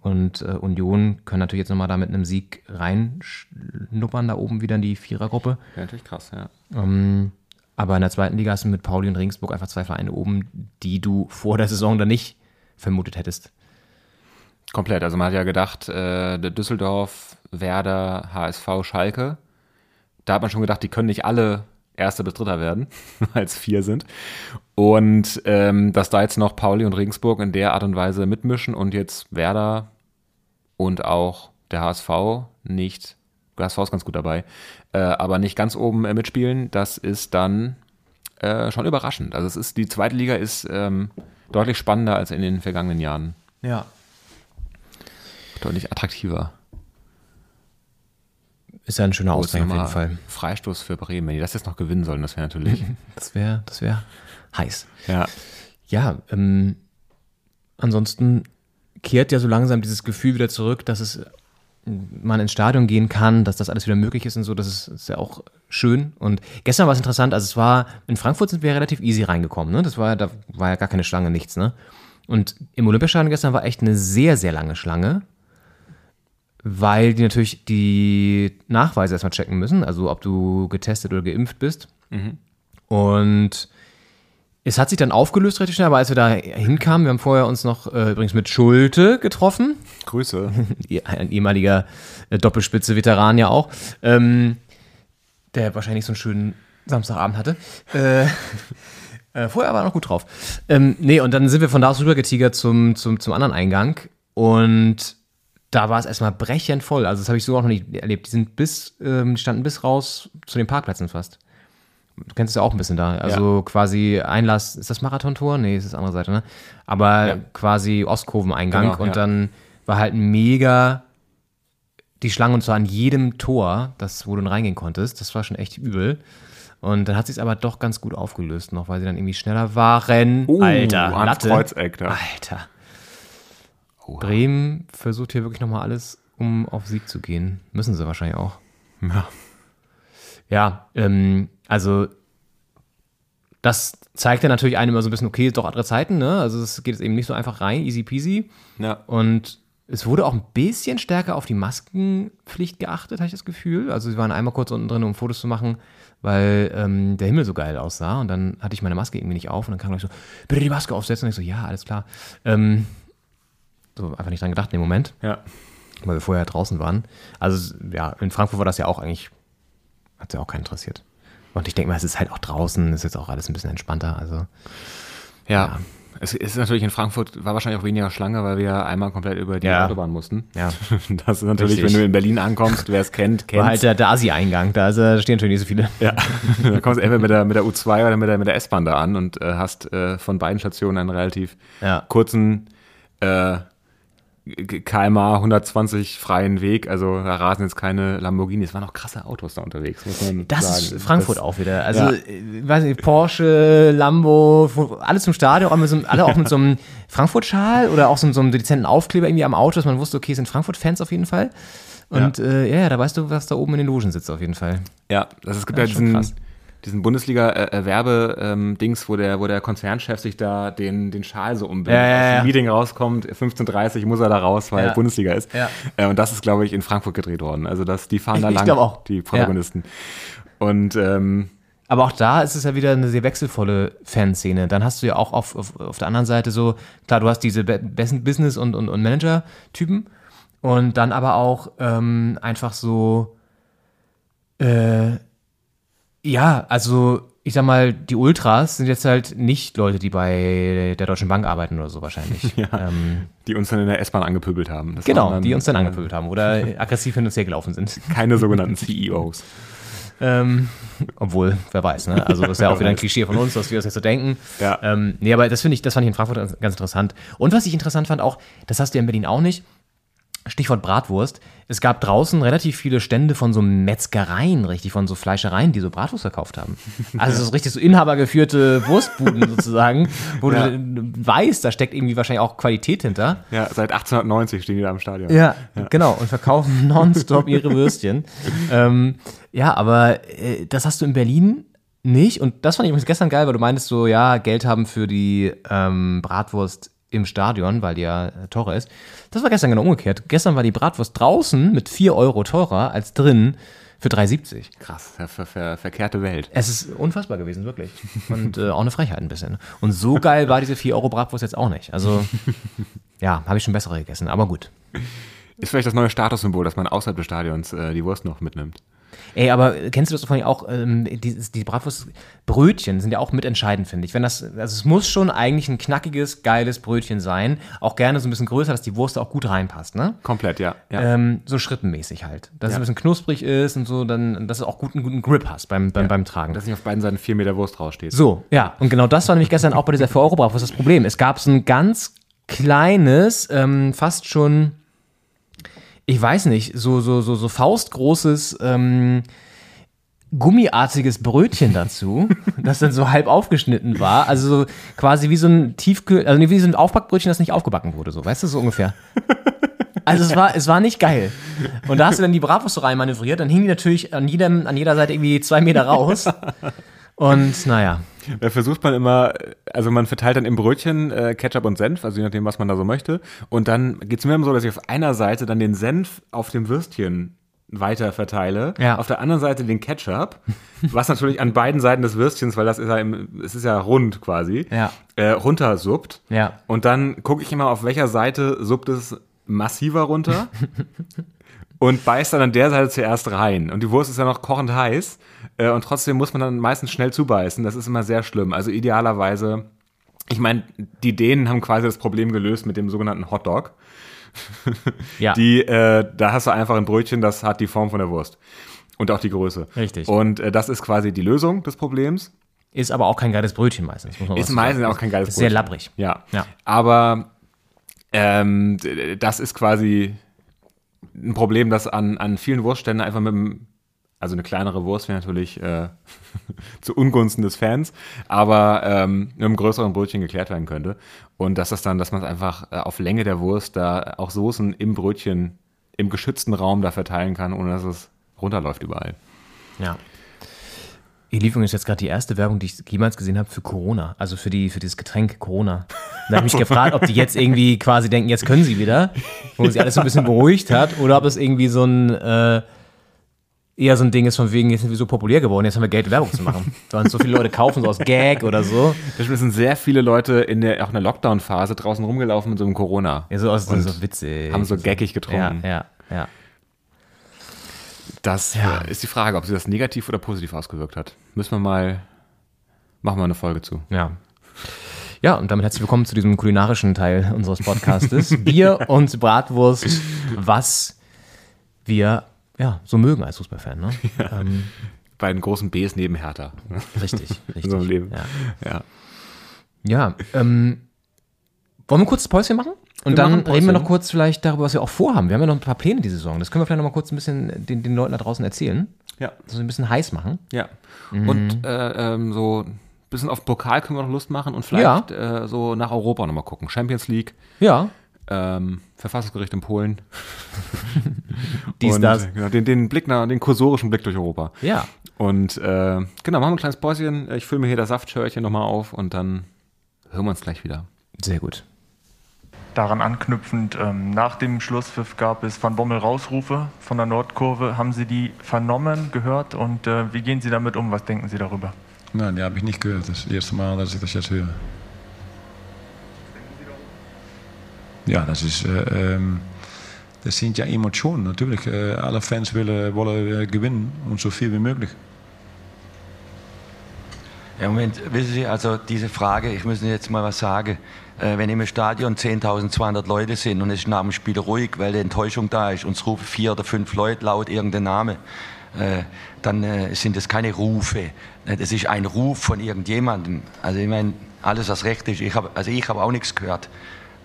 Und äh, Union können natürlich jetzt nochmal da mit einem Sieg reinschnuppern, da oben wieder in die Vierergruppe. Wäre natürlich krass, ja. Ähm, aber in der zweiten Liga hast du mit Pauli und Regensburg einfach zwei Vereine oben, die du vor der Saison dann nicht vermutet hättest. Komplett. Also man hat ja gedacht, äh, Düsseldorf, Werder, HSV, Schalke. Da hat man schon gedacht, die können nicht alle Erster bis Dritter werden, weil es vier sind. Und ähm, dass da jetzt noch Pauli und Regensburg in der Art und Weise mitmischen und jetzt Werder und auch der HSV nicht, der HSV ist ganz gut dabei, äh, aber nicht ganz oben äh, mitspielen, das ist dann äh, schon überraschend. Also es ist, die zweite Liga ist ähm, deutlich spannender als in den vergangenen Jahren. Ja. Deutlich attraktiver. Ist ja ein schöner Ausgleich auf jeden Fall. Freistoß für Bremen. Wenn die das jetzt noch gewinnen sollen, das wäre natürlich. Das wäre das wär heiß. ja. Ja, ähm, ansonsten kehrt ja so langsam dieses Gefühl wieder zurück, dass es man ins Stadion gehen kann, dass das alles wieder möglich ist und so, das ist, ist ja auch schön. Und gestern war es interessant, also es war, in Frankfurt sind wir relativ easy reingekommen, ne? Das war, da war ja gar keine Schlange, nichts, ne? Und im Olympiastadion gestern war echt eine sehr, sehr lange Schlange, weil die natürlich die Nachweise erstmal checken müssen, also ob du getestet oder geimpft bist. Und es hat sich dann aufgelöst richtig schnell, aber als wir da hinkamen, wir haben vorher uns noch äh, übrigens mit Schulte getroffen, Grüße. ein ehemaliger äh, Doppelspitze-Veteran ja auch, ähm, der wahrscheinlich so einen schönen Samstagabend hatte. Äh, äh, vorher war er noch gut drauf. Ähm, nee, und dann sind wir von da aus rüber getigert zum, zum, zum anderen Eingang und da war es erstmal brechend voll. Also das habe ich so auch noch nicht erlebt. Die sind bis, ähm, standen bis raus zu den Parkplätzen fast. Du kennst es ja auch ein bisschen da. Also quasi Einlass, ist das Marathontor? Nee, ist das andere Seite, ne? Aber Ja. quasi Ostkurveneingang Genau, und ja. dann war halt mega die Schlange und zwar an jedem Tor, das, wo du dann reingehen konntest. Das war schon echt übel. Und dann hat sich aber doch ganz gut aufgelöst noch, weil sie dann irgendwie schneller waren. Alter, ans Latte. Kreuzeck da. Alter. Bremen versucht hier wirklich nochmal alles, um auf Sieg zu gehen. Müssen sie wahrscheinlich auch. Ja. Ja, ähm, also das zeigt ja natürlich einem immer so ein bisschen, okay, doch andere Zeiten, ne? Also es geht jetzt eben nicht so einfach rein, easy peasy. Ja. Und es wurde auch ein bisschen stärker auf die Maskenpflicht geachtet, habe ich das Gefühl. Also sie waren einmal kurz unten drin, um Fotos zu machen, weil ähm, der Himmel so geil aussah. Und dann hatte ich meine Maske irgendwie nicht auf und dann kam gleich so, bitte die Maske aufsetzen. Und ich so, ja, alles klar. Ähm, so einfach nicht dran gedacht in dem Moment Ja. weil wir vorher draußen waren. Also ja, in Frankfurt war das ja auch eigentlich, hat ja auch keinen interessiert. Und ich denke mal, es ist halt auch draußen, ist jetzt auch alles ein bisschen entspannter. Also Ja. Es ist natürlich in Frankfurt, war wahrscheinlich auch weniger Schlange, weil wir ja einmal komplett über die Ja. Autobahn mussten. Ja. Das ist natürlich, Richtig. wenn du in Berlin ankommst, wer es kennt, kennt. war halt der, der Asi-Eingang, da, ist, äh, da stehen natürlich nicht so viele. Ja, da kommst du entweder mit der, mit der U2 oder mit der, mit der S-Bahn da an und äh, hast äh, von beiden Stationen einen relativ Ja. kurzen äh, KMA 120 freien Weg. Also da rasen jetzt keine Lamborghinis. Es waren auch krasse Autos da unterwegs, muss man Das sagen. ist Frankfurt Das- auch wieder. Also, Ja. äh, weiß nicht, Porsche, Lambo, wo- alle zum Stadion, mit so, alle auch mit so einem Frankfurt-Schal oder auch so, so einem dezenten Aufkleber irgendwie am Auto, dass man wusste, okay, es sind Frankfurt-Fans auf jeden Fall. Und ja. Äh, ja, da weißt du, was da oben in den Logen sitzt auf jeden Fall. Ja, das, es gibt Ja, ja, diesen, krass. Diesen Bundesliga-Werbe-Dings, wo der, wo der Konzernchef sich da den, den Schal so umbindet. Ja, ja, Aus dem ja. Meeting rauskommt, 15.30 muss er da raus, weil Ja. Bundesliga ist. Ja. Äh, und das ist, glaube ich, in Frankfurt gedreht worden. Also das, die fahren Ich- da ich lang, glaub auch. die Protagonisten. Und ähm, Aber auch da ist es ja wieder eine sehr wechselvolle Fanszene. Dann hast du ja auch auf, auf, auf der anderen Seite so, klar, du hast diese Business- und, und, und Manager-Typen und dann aber auch ähm, einfach so, äh, ja, also ich sag mal, die Ultras sind jetzt halt nicht Leute, die bei der Deutschen Bank arbeiten oder so wahrscheinlich. ähm, die uns dann in der S-Bahn angepöbelt haben. Das genau, dann, die uns dann angepöbelt haben oder aggressiv hin und her gelaufen sind. Keine sogenannten CEOs. Ähm, obwohl, wer weiß, ne? Also das ist ja auch wieder ein Klischee von uns, dass wir das jetzt so denken. Ja. Ähm, nee, aber das finde ich, das fand ich in Frankfurt ganz, ganz interessant. Und was ich interessant fand auch, das hast du ja in Berlin auch nicht. Stichwort Bratwurst. Es gab draußen relativ viele Stände von so Metzgereien, richtig, von so Fleischereien, die so Bratwurst verkauft haben. Also so richtig so inhabergeführte Wurstbuden sozusagen, wo Ja. du weißt, da steckt irgendwie wahrscheinlich auch Qualität hinter. Ja, seit 1890 stehen die da am Stadion. Ja, genau. Und verkaufen nonstop ihre Würstchen. ähm, ja, aber äh, das hast du in Berlin nicht. Und das fand ich übrigens gestern geil, weil du meintest so, ja, Geld haben für die ähm, Bratwurst im Stadion, weil die ja äh, teurer ist. Das war gestern genau umgekehrt. Gestern war die Bratwurst draußen mit 4 Euro teurer als drin für 3,70. Krass, ver, ver, ver, verkehrte Welt. Es ist unfassbar gewesen, wirklich. Und äh, auch eine Frechheit ein bisschen. Und so geil war diese 4 Euro Bratwurst jetzt auch nicht. Also, ja, habe ich schon bessere gegessen, aber gut. Ist vielleicht das neue Statussymbol, dass man außerhalb des Stadions äh, die Wurst noch mitnimmt. Ey, aber kennst du das vorhin auch? Ähm, die, die Bratwurstbrötchen sind ja auch mitentscheidend, finde ich. Wenn das, also es muss schon eigentlich ein knackiges, geiles Brötchen sein. Auch gerne so ein bisschen größer, dass die Wurst auch gut reinpasst, ne? Komplett, ja. ja. Ähm, so schrittenmäßig halt. Dass es Ja. ein bisschen knusprig ist und so, dann, dass du auch guten, guten Grip hast beim, beim, beim Tragen. Dass nicht auf beiden Seiten vier Meter Wurst raussteht. So, ja. Und genau das war nämlich gestern auch bei dieser 4 Euro Bratwurst das Problem. Es gab so ein ganz kleines, ähm, fast schon, ich weiß nicht, so, so, so, so faustgroßes, ähm, gummiartiges Brötchen dazu, das dann so halb aufgeschnitten war. Also so quasi wie so ein Tiefkühl, also wie so ein Aufbackbrötchen, das nicht aufgebacken wurde, so, weißt du, so ungefähr. Also es war, es war nicht geil. Und da hast du dann die Bravos so reinmanövriert, dann hingen die natürlich an, jedem, an jeder Seite irgendwie zwei Meter raus. Und naja, Da versucht man immer, also man verteilt dann im Brötchen äh, Ketchup und Senf, also je nachdem, was man da so möchte. Und dann geht's mir immer so, dass ich auf einer Seite dann den Senf auf dem Würstchen weiter verteile, Ja. auf der anderen Seite den Ketchup, was natürlich an beiden Seiten des Würstchens, weil das ist ja, im, es ist ja rund quasi, Ja. äh, runtersuppt. Ja. Und dann gucke ich immer, auf welcher Seite suppt es massiver runter und beißt dann an der Seite zuerst rein. Und die Wurst ist ja noch kochend heiß äh, und trotzdem muss man dann meistens schnell zubeißen. Das ist immer sehr schlimm. Also idealerweise, ich meine, die Dänen haben quasi das Problem gelöst mit dem sogenannten Hotdog. ja. Die, äh, da hast du einfach ein Brötchen, das hat die Form von der Wurst. Und auch die Größe. Richtig. Und äh, das ist quasi die Lösung des Problems. ist aber auch kein geiles Brötchen meistens. Ist meistens sagen. auch kein geiles Ist sehr Brötchen. labbrig. Ja. Ja. Aber ähm, das ist quasi ein Problem, das an, an vielen Wurstständen einfach mit dem, also eine kleinere Wurst wäre natürlich äh, zu Ungunsten des Fans, aber ähm, mit einem größeren Brötchen geklärt werden könnte. Und dass das dann, dass man es einfach äh, auf Länge der Wurst da auch Soßen im Brötchen im geschützten Raum da verteilen kann, ohne dass es runterläuft überall. Ja. Ihr lief übrigens jetzt gerade die erste Werbung, die ich jemals gesehen habe für Corona, also für, die, für dieses Getränk Corona. Da habe ich mich gefragt, ob die jetzt irgendwie quasi denken, jetzt können sie wieder, wo sich alles so ein bisschen beruhigt hat, oder ob es irgendwie so ein äh, eher so ein Ding ist von wegen, jetzt sind wir so populär geworden, jetzt haben wir Geld, Werbung zu machen. Sondern so viele Leute kaufen so aus Gag oder so. Da sind sehr viele Leute in der, auch in der Lockdown-Phase draußen rumgelaufen mit so einem Corona. Ja, so aus so witzig. haben so gaggig ja, getrunken. ja, ja. Das Ja. äh, ist die Frage, ob sie das negativ oder positiv ausgewirkt hat. Müssen wir mal, machen wir eine Folge zu. Ja. Ja, und damit herzlich willkommen zu diesem kulinarischen Teil unseres Podcastes. Bier und Bratwurst, was wir ja so mögen als Fußballfan. Ne? Ähm, Bei den großen Bs neben Hertha. richtig, richtig. So Leben. Ja, Ja. ja ähm, wollen wir kurz das Päuschen machen? Und Wir dann reden wir noch kurz vielleicht darüber, was wir auch vorhaben. Wir haben ja noch ein paar Pläne diese Saison. Das können wir vielleicht noch mal kurz ein bisschen den, den Leuten da draußen erzählen. Ja. So ein bisschen heiß machen. ja. Und äh, ähm, so ein bisschen auf Pokal können wir noch Lust machen und vielleicht äh, so nach Europa nochmal gucken. Champions League, Ja, ähm, Verfassungsgericht in Polen. dies, und, das. äh, Genau, den, den Blick nach, den kursorischen Blick durch Europa. Ja, Und äh, genau, machen wir ein kleines Päuschen. Ich fülle mir hier das Saftschörchen nochmal auf und dann hören wir uns gleich wieder. sehr gut. Daran anknüpfend, ähm, nach dem Schlusspfiff gab es Van Bommel Rausrufe von der Nordkurve. Haben Sie die vernommen, gehört und äh, wie gehen Sie damit um? Was denken Sie darüber? Nein, die habe ich nicht gehört. Das ist das erste Mal, dass ich das jetzt höre. Ja, das ist. Äh, ähm, das sind ja Emotionen. Natürlich, äh, alle Fans willen, wollen äh, gewinnen und so viel wie möglich. Ja, Moment, wissen Sie, also diese Frage, ich muss Ihnen jetzt mal was sagen. Äh, wenn im Stadion 10.200 Leute sind und es ist nach dem Spiel ruhig, weil die Enttäuschung da ist und es rufen vier oder fünf Leute laut irgendeinen Namen, äh, dann äh, sind das keine Rufe. Äh, Das ist ein Ruf von irgendjemandem. Also ich meine, alles was recht ist. Ich hab, also ich habe auch nichts gehört.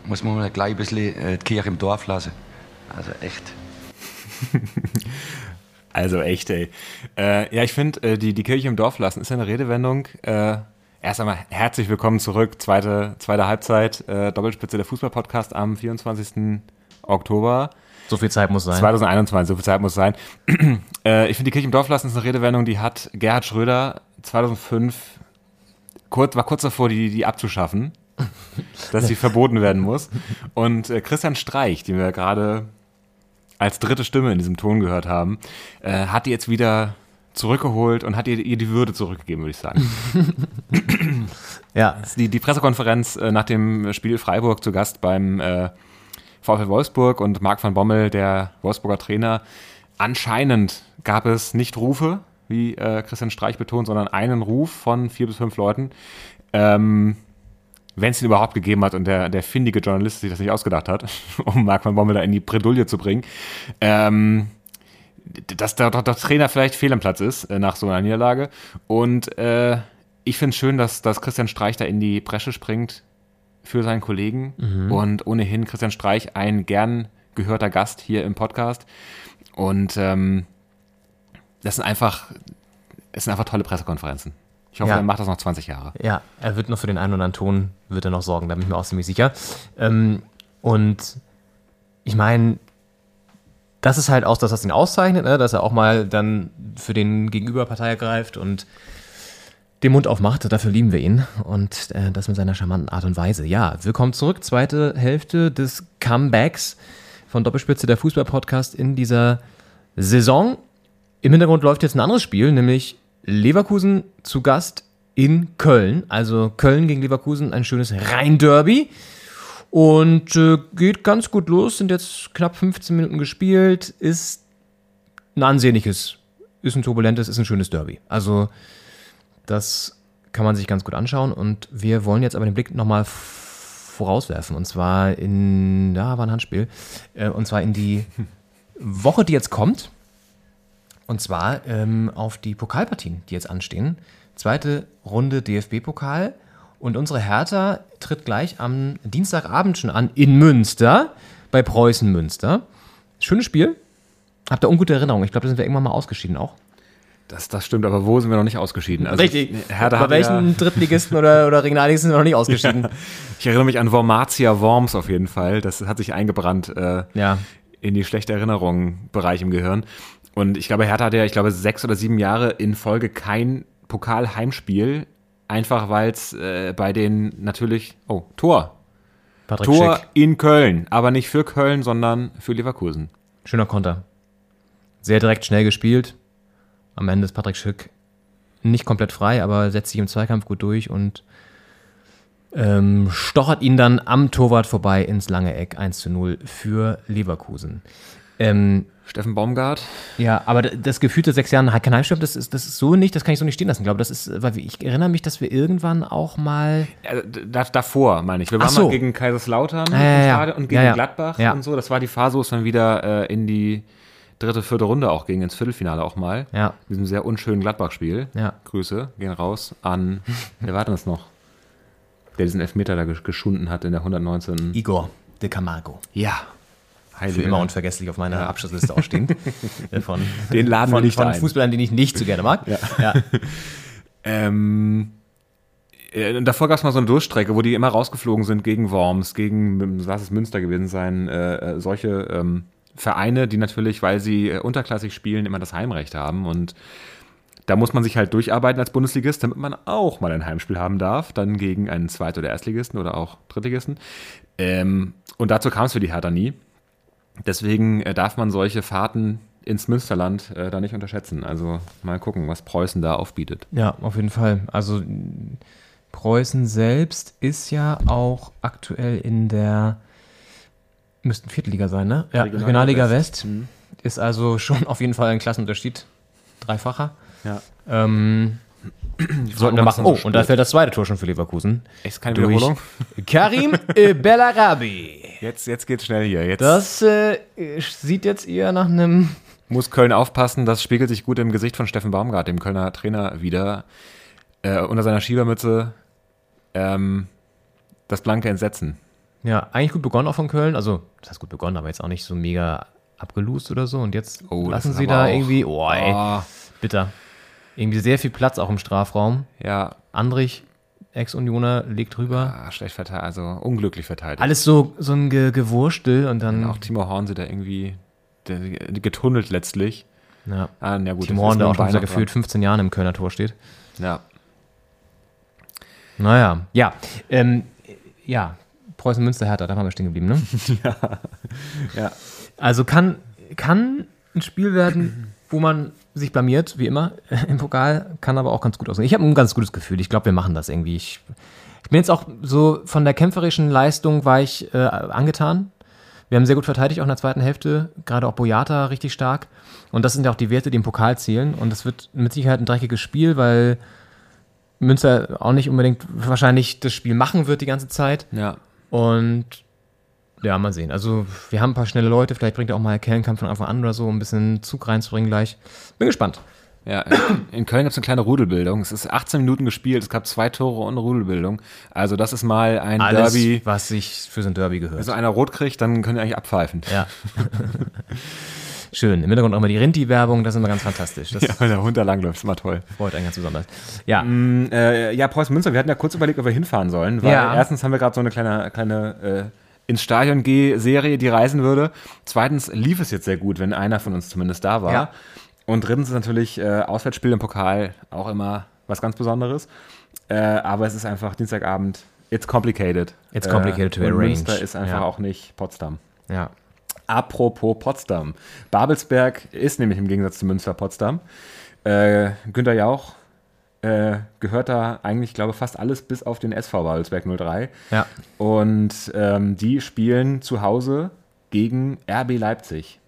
Muss man gleich ein bisschen äh, die Kirche im Dorf lassen. Also echt. Also echt, ey. Äh, ja, ich finde, äh, die, die Kirche im Dorf lassen ist eine Redewendung. Äh, erst einmal herzlich willkommen zurück. Zweite, zweite Halbzeit, äh, Doppelspitze der Fußball-Podcast am 24. Oktober So viel Zeit muss sein. 2021. So viel Zeit muss sein. äh, ich finde, die Kirche im Dorf lassen ist eine Redewendung, die hat Gerhard Schröder 2005 kurz, war kurz davor, die, die abzuschaffen. dass sie verboten werden muss. Und äh, Christian Streich, den wir gerade als dritte Stimme in diesem Ton gehört haben, äh, hat die jetzt wieder zurückgeholt und hat ihr, ihr die Würde zurückgegeben, würde ich sagen. Ja, die, die Pressekonferenz äh, nach dem Spiel Freiburg zu Gast beim äh, VfL Wolfsburg und Marc van Bommel, der Wolfsburger Trainer. Anscheinend gab es nicht Rufe, wie äh, Christian Streich betont, sondern einen Ruf von vier bis fünf Leuten. Ähm, wenn es ihn überhaupt gegeben hat und der, der findige Journalist sich das nicht ausgedacht hat, um Marc van Bommel da in die Bredouille zu bringen, ähm, dass der, der, der Trainer vielleicht fehl am Platz ist äh, nach so einer Niederlage. Und äh, ich finde es schön, dass, dass Christian Streich da in die Bresche springt für seinen Kollegen. Und ohnehin Christian Streich ein gern gehörter Gast hier im Podcast. Und ähm, das sind einfach, es sind einfach tolle Pressekonferenzen. Ich hoffe, Ja. er macht das noch 20 Jahre. Ja, er wird noch für den einen oder anderen Ton, wird er noch sorgen, da bin ich mir auch ziemlich sicher. Ähm, und ich meine, das ist halt auch das, was ihn auszeichnet, ne? dass er auch mal dann für den Gegenüberpartei ergreift und den Mund aufmacht. Dafür lieben wir ihn. Und äh, das mit seiner charmanten Art und Weise. Ja, willkommen zurück. Zweite Hälfte des Comebacks von Doppelspitze der Fußball-Podcast in dieser Saison. Im Hintergrund läuft jetzt ein anderes Spiel, nämlich Leverkusen zu Gast in Köln. Also Köln gegen Leverkusen, ein schönes Rhein-Derby. Und äh, geht ganz gut los, sind jetzt knapp 15 Minuten gespielt, ist ein ansehnliches, ist ein turbulentes, ist ein schönes Derby. Also das kann man sich ganz gut anschauen und wir wollen jetzt aber den Blick nochmal vorauswerfen und zwar in, da war ein Handspiel, äh, und zwar in die Woche, die jetzt kommt. Und zwar ähm, auf die Pokalpartien, die jetzt anstehen. Zweite Runde DFB-Pokal. Und unsere Hertha tritt gleich am Dienstagabend schon an in Münster, bei Preußen Münster. Schönes Spiel. Habt ihr ungute Erinnerungen? Ich glaube, da sind wir irgendwann mal ausgeschieden auch. Das, das stimmt, aber wo sind wir noch nicht ausgeschieden? Also Richtig. Hertha Bei welchen ja, Drittligisten oder, oder Regionalligisten sind wir noch nicht ausgeschieden? ich erinnere mich an Wormatia Worms auf jeden Fall. Das hat sich eingebrannt äh, ja. in die schlechte Erinnerung Bereich im Gehirn. Und ich glaube, Hertha hat ja, ich glaube, sechs oder sieben Jahre in Folge kein Pokal-Heimspiel. Einfach weil es äh, bei den natürlich, oh, Tor. Patrick Tor Schick. in Köln, aber nicht für Köln, sondern für Leverkusen. Schöner Konter. Sehr direkt, schnell gespielt. Am Ende ist Patrick Schick nicht komplett frei, aber setzt sich im Zweikampf gut durch und ähm, stochert ihn dann am Torwart vorbei ins lange Eck 1 zu 0 für Leverkusen. Ähm, Steffen Baumgart. ja, aber das gefühlte sechs Jahre kein Heimspiel, das ist, das ist so nicht, das kann ich so nicht stehen lassen. Ich glaube, das ist, weil ich erinnere mich, dass wir irgendwann auch mal da, davor, meine ich. Wir waren so. mal gegen Kaiserslautern Ja, ja, ja. Und gegen Ja, ja. Gladbach Ja. und so. Das war die Phase, wo es dann wieder äh, in die dritte, vierte Runde auch ging, ins Viertelfinale auch mal. Ja. In diesem sehr unschönen Gladbach-Spiel. Ja. Grüße gehen raus an, wer war denn das noch? Der diesen Elfmeter da gesch- geschunden hat in der 119. Igor de Camargo. Ja. Für immer unvergesslich auf meiner Abschlussliste auch stehen. Äh, von, Den laden wir von, nicht von ein. Fußballern, den ich nicht so gerne mag. Ja. Ähm, äh, davor gab es mal so eine Durchstrecke, wo die immer rausgeflogen sind gegen Worms, gegen, lass es Münster gewesen sein, äh, äh, solche ähm, Vereine, die natürlich, weil sie äh, unterklassig spielen, immer das Heimrecht haben und da muss man sich halt durcharbeiten als Bundesligist, damit man auch mal ein Heimspiel haben darf, dann gegen einen Zweit- oder Erstligisten oder auch Drittligisten. Ähm, und dazu kam es für die Hertha nie. Deswegen äh, darf man solche Fahrten ins Münsterland äh, da nicht unterschätzen. Also mal gucken, was Preußen da aufbietet. Ja, auf jeden Fall. Also Preußen selbst ist ja auch aktuell in der müssten Viertliga sein, ne? Ja, Regionalliga Regionalliga West. West. Mhm. Ist also schon auf jeden Fall ein Klassenunterschied. Dreifacher. Ja. Ähm, sollten wir machen. Oh, und da fällt das zweite Tor schon für Leverkusen. Echt keine Durch Wiederholung? Karim Bellarabi. Jetzt, jetzt geht's schnell hier. Jetzt Das äh, sieht jetzt eher nach einem muss Köln aufpassen. Das spiegelt sich gut im Gesicht von Steffen Baumgart, dem Kölner Trainer, wieder. Äh, unter seiner Schiebermütze ähm, das blanke Entsetzen. Ja, eigentlich gut begonnen auch von Köln. Also, das heißt gut begonnen, aber jetzt auch nicht so mega abgelost oder so. Und jetzt Oh, lassen ist sie da auch- irgendwie, oh, ey, Oh, bitter. Irgendwie sehr viel Platz auch im Strafraum. ja, Andrich, Ex-Unioner, legt rüber. ah, schlecht verteidigt, also unglücklich verteidigt. Alles so, so ein Ge Gewurstel und dann. Auch Timo Horn sind da irgendwie der, getunnelt letztlich. ja. Ah, na gut, Timo Horn, der auch schon gefühlt 15 Jahren im Kölner Tor steht. Ja. Naja, ja. Ähm, ja, Preußen Münster Hertha, da waren wir stehen geblieben, ne? Ja. Also kann, kann ein Spiel werden, wo man sich blamiert, wie immer, im Pokal, kann aber auch ganz gut aussehen. Ich habe ein ganz gutes Gefühl. Ich glaube, wir machen das irgendwie. Ich, ich bin jetzt auch so von der kämpferischen Leistung war ich äh, angetan. Wir haben sehr gut verteidigt, auch in der zweiten Hälfte. Gerade auch Boyata richtig stark. Und das sind ja auch die Werte, die im Pokal zählen. Und es wird mit Sicherheit ein dreckiges Spiel, weil Münster auch nicht unbedingt wahrscheinlich das Spiel machen wird die ganze Zeit. Ja. Und ja, mal sehen. Also, wir haben ein paar schnelle Leute. Vielleicht bringt er auch mal Kellenkampf von Anfang an oder so, um ein bisschen Zug reinzubringen gleich. Bin gespannt. Ja, in Köln gab es eine kleine Rudelbildung. Es ist 18 Minuten gespielt, es gab zwei Tore und eine Rudelbildung. Also das ist mal ein Alles, Derby. was sich für so ein Derby gehört. Wenn so einer rot kriegt, dann können die eigentlich abpfeifen. ja. Schön. Im Hintergrund auch immer die Rinti-Werbung. Das ist immer ganz fantastisch. Das Ja, wenn der Hund da langläuft, ist immer toll. freut einen ganz besonders. Ja. Äh, ja, Preußen Münster, wir hatten ja kurz überlegt, ob wir hinfahren sollen, weil Ja. erstens haben wir gerade so eine kleine, kleine ins Stadion gehe, Serie, die reisen würde. Zweitens lief es jetzt sehr gut, wenn einer von uns zumindest da war. Ja. Und drittens ist natürlich äh, Auswärtsspiel im Pokal auch immer was ganz Besonderes. Äh, aber es ist einfach Dienstagabend. It's complicated. It's complicated to und arrange. Münster ist einfach Ja. auch nicht Potsdam. Ja. Apropos Potsdam. Babelsberg ist nämlich im Gegensatz zu Münster Potsdam. Äh, Günter Jauch äh, gehört da eigentlich, glaube ich, fast alles bis auf den SV Babelsberg 03. Ja. Und ähm, die spielen zu Hause gegen RB Leipzig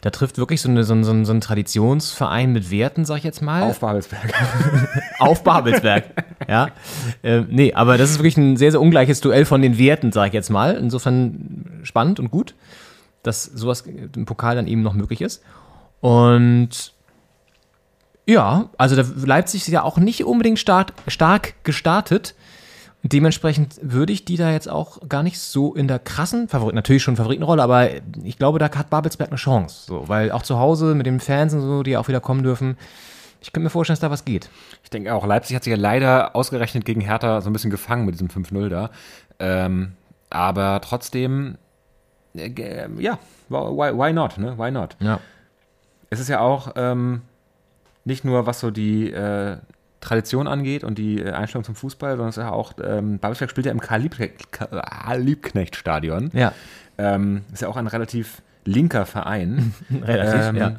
Da trifft wirklich so, eine, so, ein, so, ein, so ein Traditionsverein mit Werten, sag ich jetzt mal. auf Babelsberg. auf Babelsberg. ja. Äh, nee, aber das ist wirklich ein sehr, sehr ungleiches Duell von den Werten, sag ich jetzt mal. Insofern spannend und gut, dass sowas im Pokal dann eben noch möglich ist. Und ja, also Leipzig ist ja auch nicht unbedingt stark, stark gestartet. Dementsprechend würde ich die da jetzt auch gar nicht so in der krassen Favorit, natürlich schon Favoritenrolle, aber ich glaube, da hat Babelsberg eine Chance. So, weil auch zu Hause mit den Fans und so, die auch wieder kommen dürfen, ich könnte mir vorstellen, dass da was geht. Ich denke auch, Leipzig hat sich ja leider ausgerechnet gegen Hertha so ein bisschen gefangen mit diesem 5-0 da. Ähm, aber trotzdem, äh, ja, why, why not, ne? Why not? Ja. Es ist ja auch ähm, nicht nur, was so die äh, Tradition angeht und die äh, Einstellung zum Fußball, sondern es ist ja auch, ähm, Babelsberg spielt ja im Karl-Liebknecht-Stadion. Ja. Ähm, ist ja auch ein relativ linker Verein. Relativ, ähm, ja.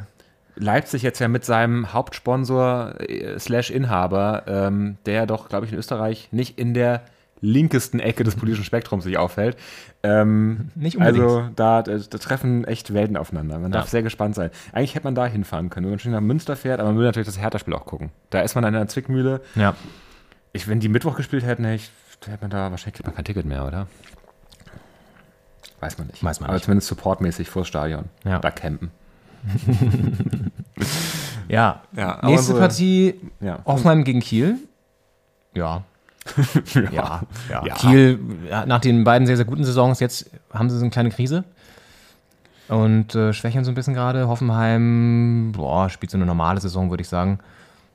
Leipzig jetzt ja mit seinem Hauptsponsor äh, slash Inhaber, ähm, der doch, glaube ich, in Österreich nicht in der linkesten Ecke des politischen Spektrums sich aufhält. Ähm, Nicht unbedingt. Also da, da, da treffen echt Welten aufeinander. Man darf Ja. sehr gespannt sein. Eigentlich hätte man da hinfahren können, wenn man schon nach Münster fährt, aber man will natürlich das Hertha-Spiel auch gucken. Da ist man an einer Zwickmühle. Ja. Ich, wenn die Mittwoch gespielt hätten, hätte, ich, hätte man da wahrscheinlich kriegt man kein Ticket mehr, oder? Weiß man nicht. Weiß man aber nicht. zumindest supportmäßig vors Stadion. Ja. Da campen. Ja. Ja, Nächste unsere- Partie Ja. Hoffenheim gegen Kiel. Ja. ja. ja. Ja. Kiel, nach den beiden sehr, sehr guten Saisons, jetzt haben sie so eine kleine Krise. Und äh, schwächeln so ein bisschen gerade. Hoffenheim, boah, spielt so eine normale Saison, würde ich sagen.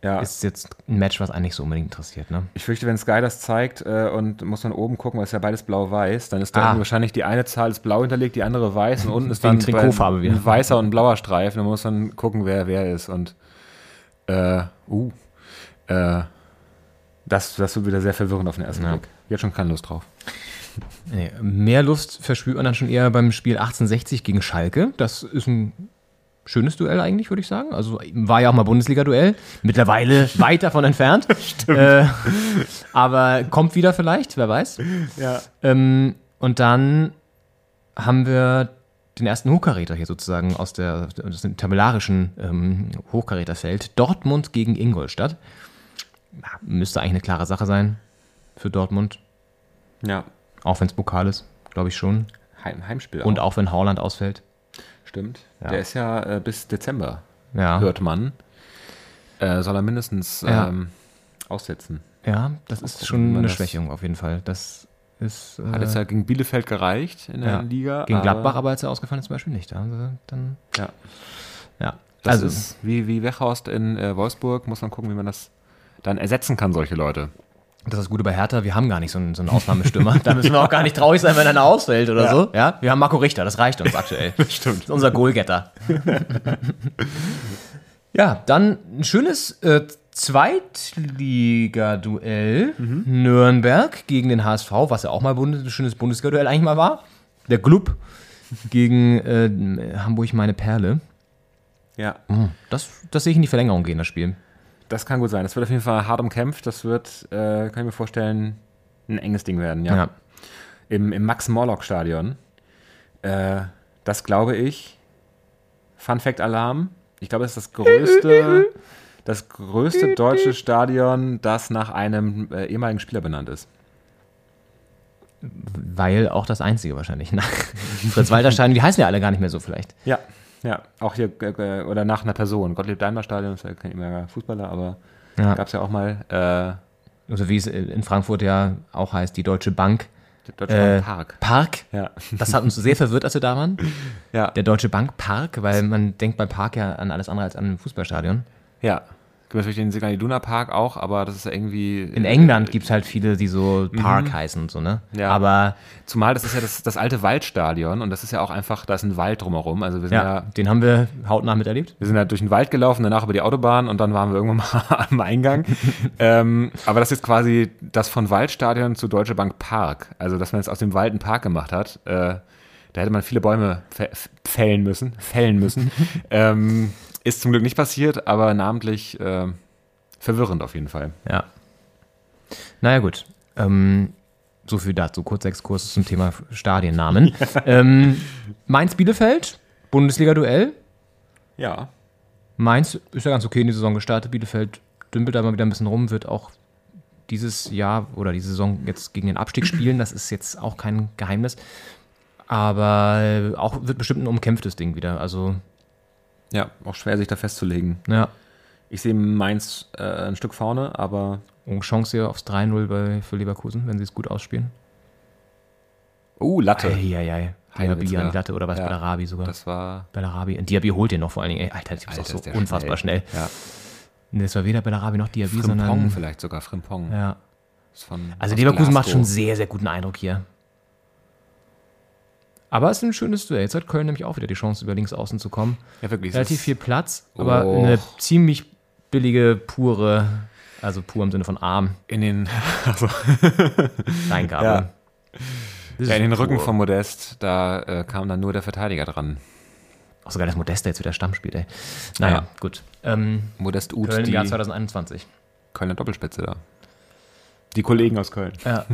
Ja. Ist jetzt ein Match, was eigentlich so unbedingt interessiert, ne? Ich fürchte, wenn Sky das zeigt äh, und muss man oben gucken, weil es ja beides blau-weiß, dann ist da Ah. wahrscheinlich die eine Zahl ist blau hinterlegt, die andere weiß und unten ist dann Trikotfarbe wieder. ein weißer und ein blauer Streifen. Da muss man gucken, wer wer ist. Und äh, uh, äh, das, das wird wieder sehr verwirrend auf den ersten Ja. Blick. Jetzt schon keine Lust drauf. Nee, mehr Lust verspürt man dann schon eher beim Spiel 1860 gegen Schalke. Das ist ein schönes Duell eigentlich, würde ich sagen. Also war ja auch mal Bundesliga-Duell. Mittlerweile weit davon entfernt. Äh, aber kommt wieder vielleicht, wer weiß. Ja. Ähm, und dann haben wir den ersten Hochkaräter hier sozusagen aus, der, aus dem tabellarischen ähm, Hochkaräterfeld. Dortmund gegen Ingolstadt. Müsste eigentlich eine klare Sache sein für Dortmund. Ja. Auch wenn es Pokal ist, glaube ich schon. Heim, Heimspiel Und auch wenn Haaland ausfällt. Stimmt. Ja. Der ist ja äh, bis Dezember, Ja. hört man. Äh, soll er mindestens Ja. ähm, aussetzen. Ja, das ist schon eine Schwächung auf jeden Fall. Das ist. Hat jetzt Äh, ja gegen Bielefeld gereicht in der ja. Liga. gegen Gladbach, aber als er ausgefallen ist, zum Beispiel nicht. Da haben sie dann. Ja. Ja. Das also, ist wie, wie Wechhorst in äh, Wolfsburg, muss man gucken, wie man das dann ersetzen kann, solche Leute. das ist das Gute bei Hertha. Wir haben gar nicht so einen, so einen Ausnahmestürmer. da müssen wir auch gar nicht traurig sein, wenn einer ausfällt oder Ja. so. Ja, wir haben Marco Richter. Das reicht uns aktuell. Das stimmt. ist unser Goalgetter. ja, dann ein schönes äh, Zweitliga-Duell. Nürnberg gegen den HSV, was ja auch mal Bundes ein schönes Bundesliga-Duell eigentlich mal war. Der Club gegen äh, Hamburg meine Perle. Ja. Das, das sehe ich in die Verlängerung gehen, das Spiel. Das kann gut sein. Das wird auf jeden Fall hart umkämpft. Das wird, äh, kann ich mir vorstellen, ein enges Ding werden, ja. Ja. Im, im Max-Morlock-Stadion. Äh, das glaube ich. Fun Fact-Alarm. Ich glaube, das ist das größte, das größte deutsche Stadion, das nach einem äh, ehemaligen Spieler benannt ist. Weil auch das einzige wahrscheinlich. Nach Fritz-Walter-Stadion, die heißen ja alle gar nicht mehr so vielleicht. Ja, ja. Auch hier, äh, oder nach einer Person. Gottlieb Daimler Stadion ist ja kein ehemaliger Fußballer, aber Ja. gab es ja auch mal. Äh, Also wie es in Frankfurt ja auch heißt, die Deutsche Bank. Deutsche Äh, Bank Park. Park. Ja. Das hat uns sehr verwirrt, als wir da waren. Ja. Der Deutsche Bank Park, weil man denkt bei Park ja an alles andere als an ein Fußballstadion. Ja, Gibt natürlich den Signal Iduna Park auch, aber das ist ja irgendwie. In England gibt es halt viele, die so Park heißen und so, ne? Ja. Aber Zumal das ist ja das, das alte Waldstadion und das ist ja auch einfach, da ist ein Wald drumherum. Also wir sind ja, ja, den haben wir hautnah miterlebt. wir sind ja durch den Wald gelaufen, danach über die Autobahn und dann waren wir irgendwann mal am Eingang. ähm, aber das ist quasi das von Waldstadion zu Deutsche Bank Park. Also, dass man jetzt aus dem Wald einen Park gemacht hat. Äh, da hätte man viele Bäume fä- fällen müssen, fällen müssen. ähm, ist zum Glück nicht passiert, aber namentlich äh, verwirrend auf jeden Fall. Ja. Naja, gut. Ähm, so viel dazu. Kurzer Exkurs zum Thema Stadiennamen. ähm, Mainz-Bielefeld, Bundesliga-Duell. Ja. Mainz ist ja ganz okay in die Saison gestartet. Bielefeld dümpelt da mal wieder ein bisschen rum, wird auch dieses Jahr oder die Saison jetzt gegen den Abstieg spielen. Das ist jetzt auch kein Geheimnis. Aber auch wird bestimmt ein umkämpftes Ding wieder. Also, Ja, auch schwer sich da festzulegen. ja. Ich sehe Mainz äh, ein Stück vorne, aber Und Chance hier aufs 3-0 bei, für Leverkusen, wenn sie es gut ausspielen. uh, Latte. Eieiei. Diaby an die Latte oder was? Ja. Bellarabi sogar. Das war Bellarabi. Diaby holt den noch vor allen Dingen. Ey, Alter, das ist auch so ist unfassbar schnell. Ja. Nee, Das war weder Bellarabi noch Diaby, Frimpong sondern. vielleicht sogar, Frimpong. Ja. Von- Also Leverkusen macht Glasgow. schon sehr, sehr guten Eindruck hier. Aber es ist ein schönes Duell. Jetzt hat Köln nämlich auch wieder die Chance, über links außen zu kommen. Ja, wirklich. Relativ viel Platz, aber Oh. eine ziemlich billige, pure, also pur im Sinne von arm, In den, also, Reingabe. Ja. Ja, in den ist Rücken pur. von Modest, da äh, kam dann nur der Verteidiger dran. Auch sogar das Modeste jetzt wieder Stamm spielt, ey. Naja, Ja. gut. Ähm, Modest Uth, Köln im Jahr 2021. Kölner Doppelspitze da. Die Kollegen aus Köln. Ja.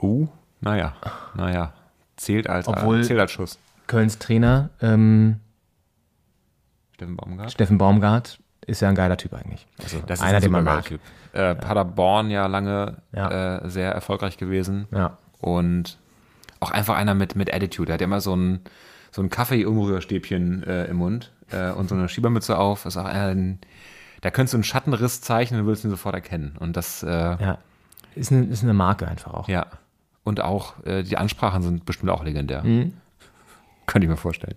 Oh, naja, naja. Zählt als, Obwohl- zählt als Schuss. Kölns Trainer, ähm, Steffen Baumgart. Steffen Baumgart, ist ja ein geiler Typ eigentlich. Also Das einer, ein den man mag. Typ. Äh, Paderborn ja lange Ja. Äh, sehr erfolgreich gewesen. Ja. Und auch einfach einer mit, mit Attitude. Er hat immer so ein, so ein Kaffee-Umrührstäbchen äh, im Mund äh, und so eine Schiebermütze auf. Ist auch einer, da könntest du einen Schattenriss zeichnen und würdest ihn sofort erkennen. Und das, äh, ja. Ja. Ist eine, ist eine Marke einfach auch. Und auch äh, die Ansprachen sind bestimmt auch legendär. Mhm. Könnte ich mir vorstellen.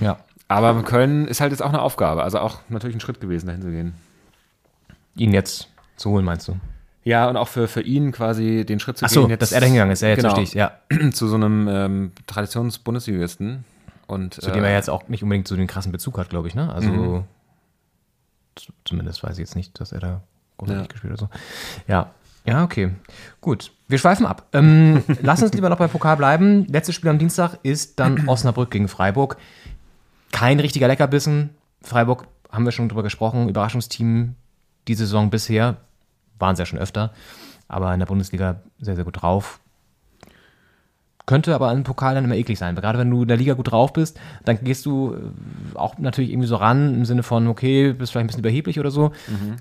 Ja. Aber Köln ist halt jetzt auch eine Aufgabe. Also auch natürlich ein Schritt gewesen, dahin zu gehen. Ihn jetzt zu holen, meinst du? Ja, und auch für, für ihn quasi den Schritt zu Ach so, gehen. dass er da hingegangen ist. Ja, jetzt genau, verstehe ich. Ja. zu so einem ähm, Traditions-Bundesligisten. Und, Zu dem er jetzt auch nicht unbedingt so den krassen Bezug hat, glaube ich, ne? Also z- zumindest weiß ich jetzt nicht, dass er da großartig Ja. gespielt hat. oder So. Ja. Ja, okay. Gut. Wir schweifen ab. Ähm, lass uns lieber noch beim Pokal bleiben. Letztes Spiel am Dienstag ist dann Osnabrück gegen Freiburg. Kein richtiger Leckerbissen. Freiburg haben wir schon drüber gesprochen. Überraschungsteam die Saison bisher. Waren sie ja schon öfter. Aber in der Bundesliga sehr, sehr gut drauf. Könnte aber im Pokal dann immer eklig sein. Gerade wenn du in der Liga gut drauf bist, dann gehst du äh, auch natürlich irgendwie so ran im Sinne von, okay, bist vielleicht ein bisschen überheblich oder so.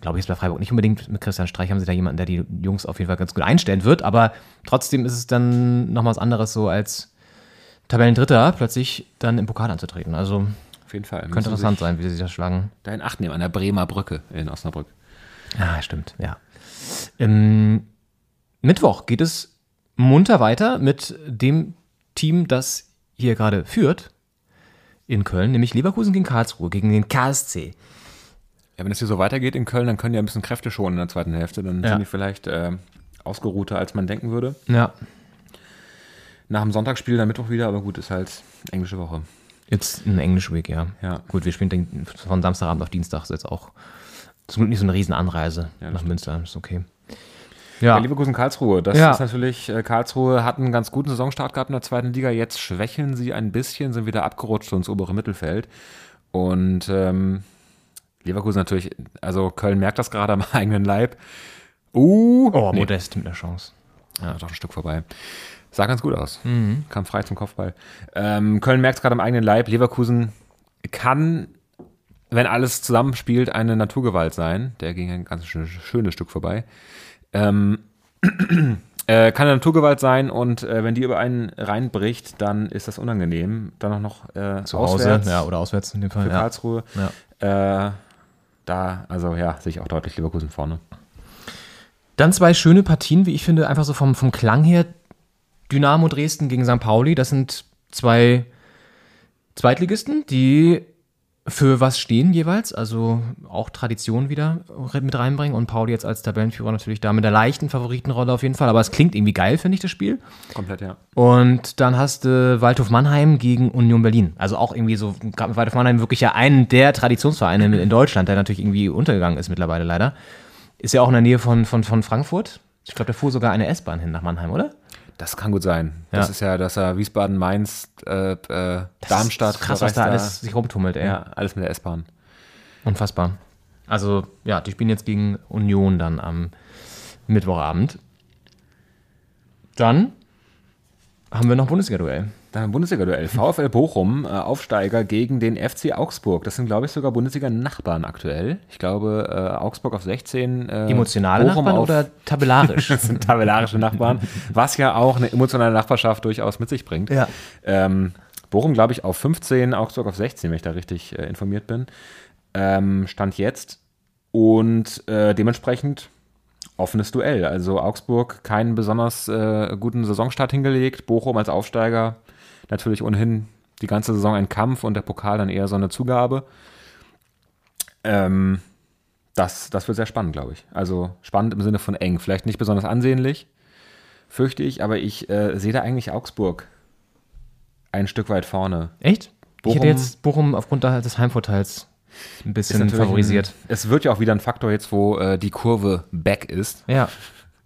Glaube ich, ist bei Freiburg nicht unbedingt. Mit Christian Streich haben sie da jemanden, der die Jungs auf jeden Fall ganz gut einstellen wird. Aber trotzdem ist es dann nochmal was anderes, so als Tabellendritter plötzlich dann im Pokal anzutreten. Also auf jeden Fall. könnte interessant sein, wie sie sich das schlagen. Da in Acht nehmen, an der Bremer Brücke in Osnabrück. Ah, stimmt, ja. Ähm, Mittwoch geht es munter weiter mit dem Team, das hier gerade führt in Köln, nämlich Leverkusen gegen Karlsruhe, gegen den KSC. Ja, wenn es hier so weitergeht in Köln, dann können die ein bisschen Kräfte schonen in der zweiten Hälfte. Dann Ja. sind die vielleicht äh, ausgeruhter, als man denken würde. Ja, Nach dem Sonntagsspiel dann Mittwoch wieder, aber gut, ist halt englische Woche. jetzt ein English Week, ja. Ja. Gut, wir spielen den- von Samstagabend auf Dienstag, ist jetzt auch zum Glück nicht so eine riesen Anreise Ja, nach stimmt. Münster, ist okay. Ja. Ja, Leverkusen Karlsruhe, das Ja. ist natürlich, äh, Karlsruhe hat einen ganz guten Saisonstart gehabt in der zweiten Liga. Jetzt schwächeln sie ein bisschen, sind wieder abgerutscht ins obere Mittelfeld. Und ähm, Leverkusen natürlich, also Köln merkt das gerade am eigenen Leib. Uh, oh, nee, Modest mit einer Chance. Ja, doch ein Stück vorbei. Sah ganz gut aus. Mhm. Kam frei zum Kopfball. Ähm, Köln merkt es gerade am eigenen Leib. Leverkusen kann, wenn alles zusammenspielt, eine Naturgewalt sein. Der ging ein ganz schön, schönes Stück vorbei. Ähm, äh, kann eine Naturgewalt sein und äh, wenn die über einen reinbricht, dann ist das unangenehm. Dann auch noch äh, Zu Hause, auswärts ja, oder auswärts in dem Fall. für Ja. Karlsruhe. Ja. Äh, da, also ja, sehe ich auch deutlich Leverkusen vorne. Dann zwei schöne Partien, wie ich finde, einfach so vom, vom Klang her. Dynamo Dresden gegen St. Pauli. Das sind zwei Zweitligisten, die für was stehen jeweils? Also auch Tradition wieder mit reinbringen und Pauli jetzt als Tabellenführer natürlich da mit der leichten Favoritenrolle auf jeden Fall. Aber es klingt irgendwie geil, finde ich, das Spiel. Komplett, ja. Und dann hast du Waldhof Mannheim gegen Union Berlin. Also auch irgendwie so, Waldhof Mannheim wirklich ja einen der Traditionsvereine in Deutschland, der natürlich irgendwie untergegangen ist mittlerweile leider. Ist ja auch in der Nähe von, von, von Frankfurt. Ich glaube, da fuhr sogar eine S-Bahn hin nach Mannheim, oder? Das kann gut sein. Ja. Das ist ja, dass er Wiesbaden, Mainz, äh, äh, Darmstadt, krass, was da alles sich rumtummelt, ey. Ja, alles mit der S-Bahn. Unfassbar. Also, ja, die spielen jetzt gegen Union dann am Mittwochabend. Dann haben wir noch Bundesliga-Duell. Dann ein Bundesliga-Duell. VfL Bochum, äh, Aufsteiger gegen den FC Augsburg. Das sind, glaube ich, sogar Bundesliga-Nachbarn aktuell. Ich glaube, äh, Augsburg auf 16. Äh, Emotionale Bochum Nachbarn oder tabellarisch? das sind tabellarische Nachbarn, was ja auch eine emotionale Nachbarschaft durchaus mit sich bringt. Ja. Ähm, Bochum, glaube ich, auf 15, Augsburg auf 16, wenn ich da richtig äh, informiert bin. Ähm, Stand jetzt. Und äh, dementsprechend offenes Duell. Also Augsburg keinen besonders äh, guten Saisonstart hingelegt. Bochum als Aufsteiger natürlich ohnehin die ganze Saison ein Kampf und der Pokal dann eher so eine Zugabe. Ähm, das, das wird sehr spannend, glaube ich. Also spannend im Sinne von eng. Vielleicht nicht besonders ansehnlich, fürchte ich, aber ich äh, sehe da eigentlich Augsburg ein Stück weit vorne. Echt? ich Bochum- hätte jetzt Bochum aufgrund des Heimvorteils ein bisschen favorisiert. Ein, es wird ja auch wieder ein Faktor jetzt, wo äh, die Kurve back ist. Ja.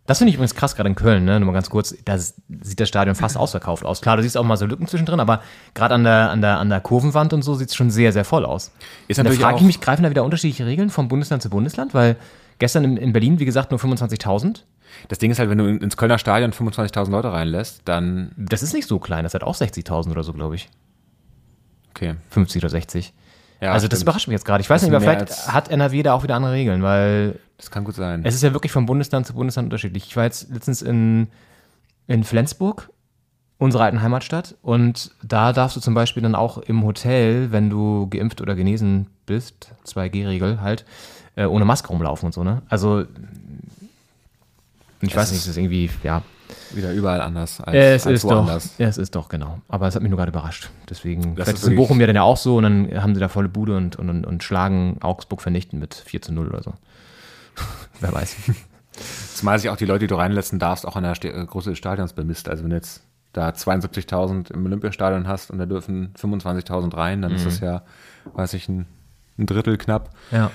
Das finde ich übrigens krass, gerade in Köln, ne? Nur mal ganz kurz, da sieht das Stadion fast ausverkauft aus. Klar, du siehst auch mal so Lücken zwischendrin, aber gerade an der, an, der, an der Kurvenwand und so sieht es schon sehr, sehr voll aus. Ist und da frage ich mich, greifen da wieder unterschiedliche Regeln vom Bundesland zu Bundesland? Weil gestern in, in Berlin, wie gesagt, nur 25.000. Das Ding ist halt, wenn du in- ins Kölner Stadion 25.000 Leute reinlässt, dann, Das ist nicht so klein, das hat auch 60.000 oder so, glaube ich. okay. 50 oder 60. Ja, also das stimmt. überrascht mich jetzt gerade. Ich weiß Das nicht, aber vielleicht hat NRW da auch wieder andere Regeln, weil Das kann gut sein. Es ist ja wirklich von Bundesland zu Bundesland unterschiedlich. Ich war jetzt letztens in, in Flensburg, unserer alten Heimatstadt, und da darfst du zum Beispiel dann auch im Hotel, wenn du geimpft oder genesen bist, 2G-Regel halt, äh, ohne Maske rumlaufen und so, ne? Also, ich Es weiß nicht, ist- es ist irgendwie, ja. Wieder überall anders als, Es als ist doch, woanders. es ist doch, genau. Aber es hat mich nur gerade überrascht. Deswegen, Das vielleicht ist in Bochum ja dann ja auch so und dann haben sie da volle Bude und, und, und schlagen Augsburg vernichten mit 4 zu 0 oder so. Wer weiß. Zumal sich auch die Leute, die du reinlassen darfst, auch an der äh, Größe des Stadions bemisst. Also wenn du jetzt da 72.000 im Olympiastadion hast und da dürfen 25.000 rein, dann ist das ja, weiß ich, ein, ein Drittel knapp. Ja.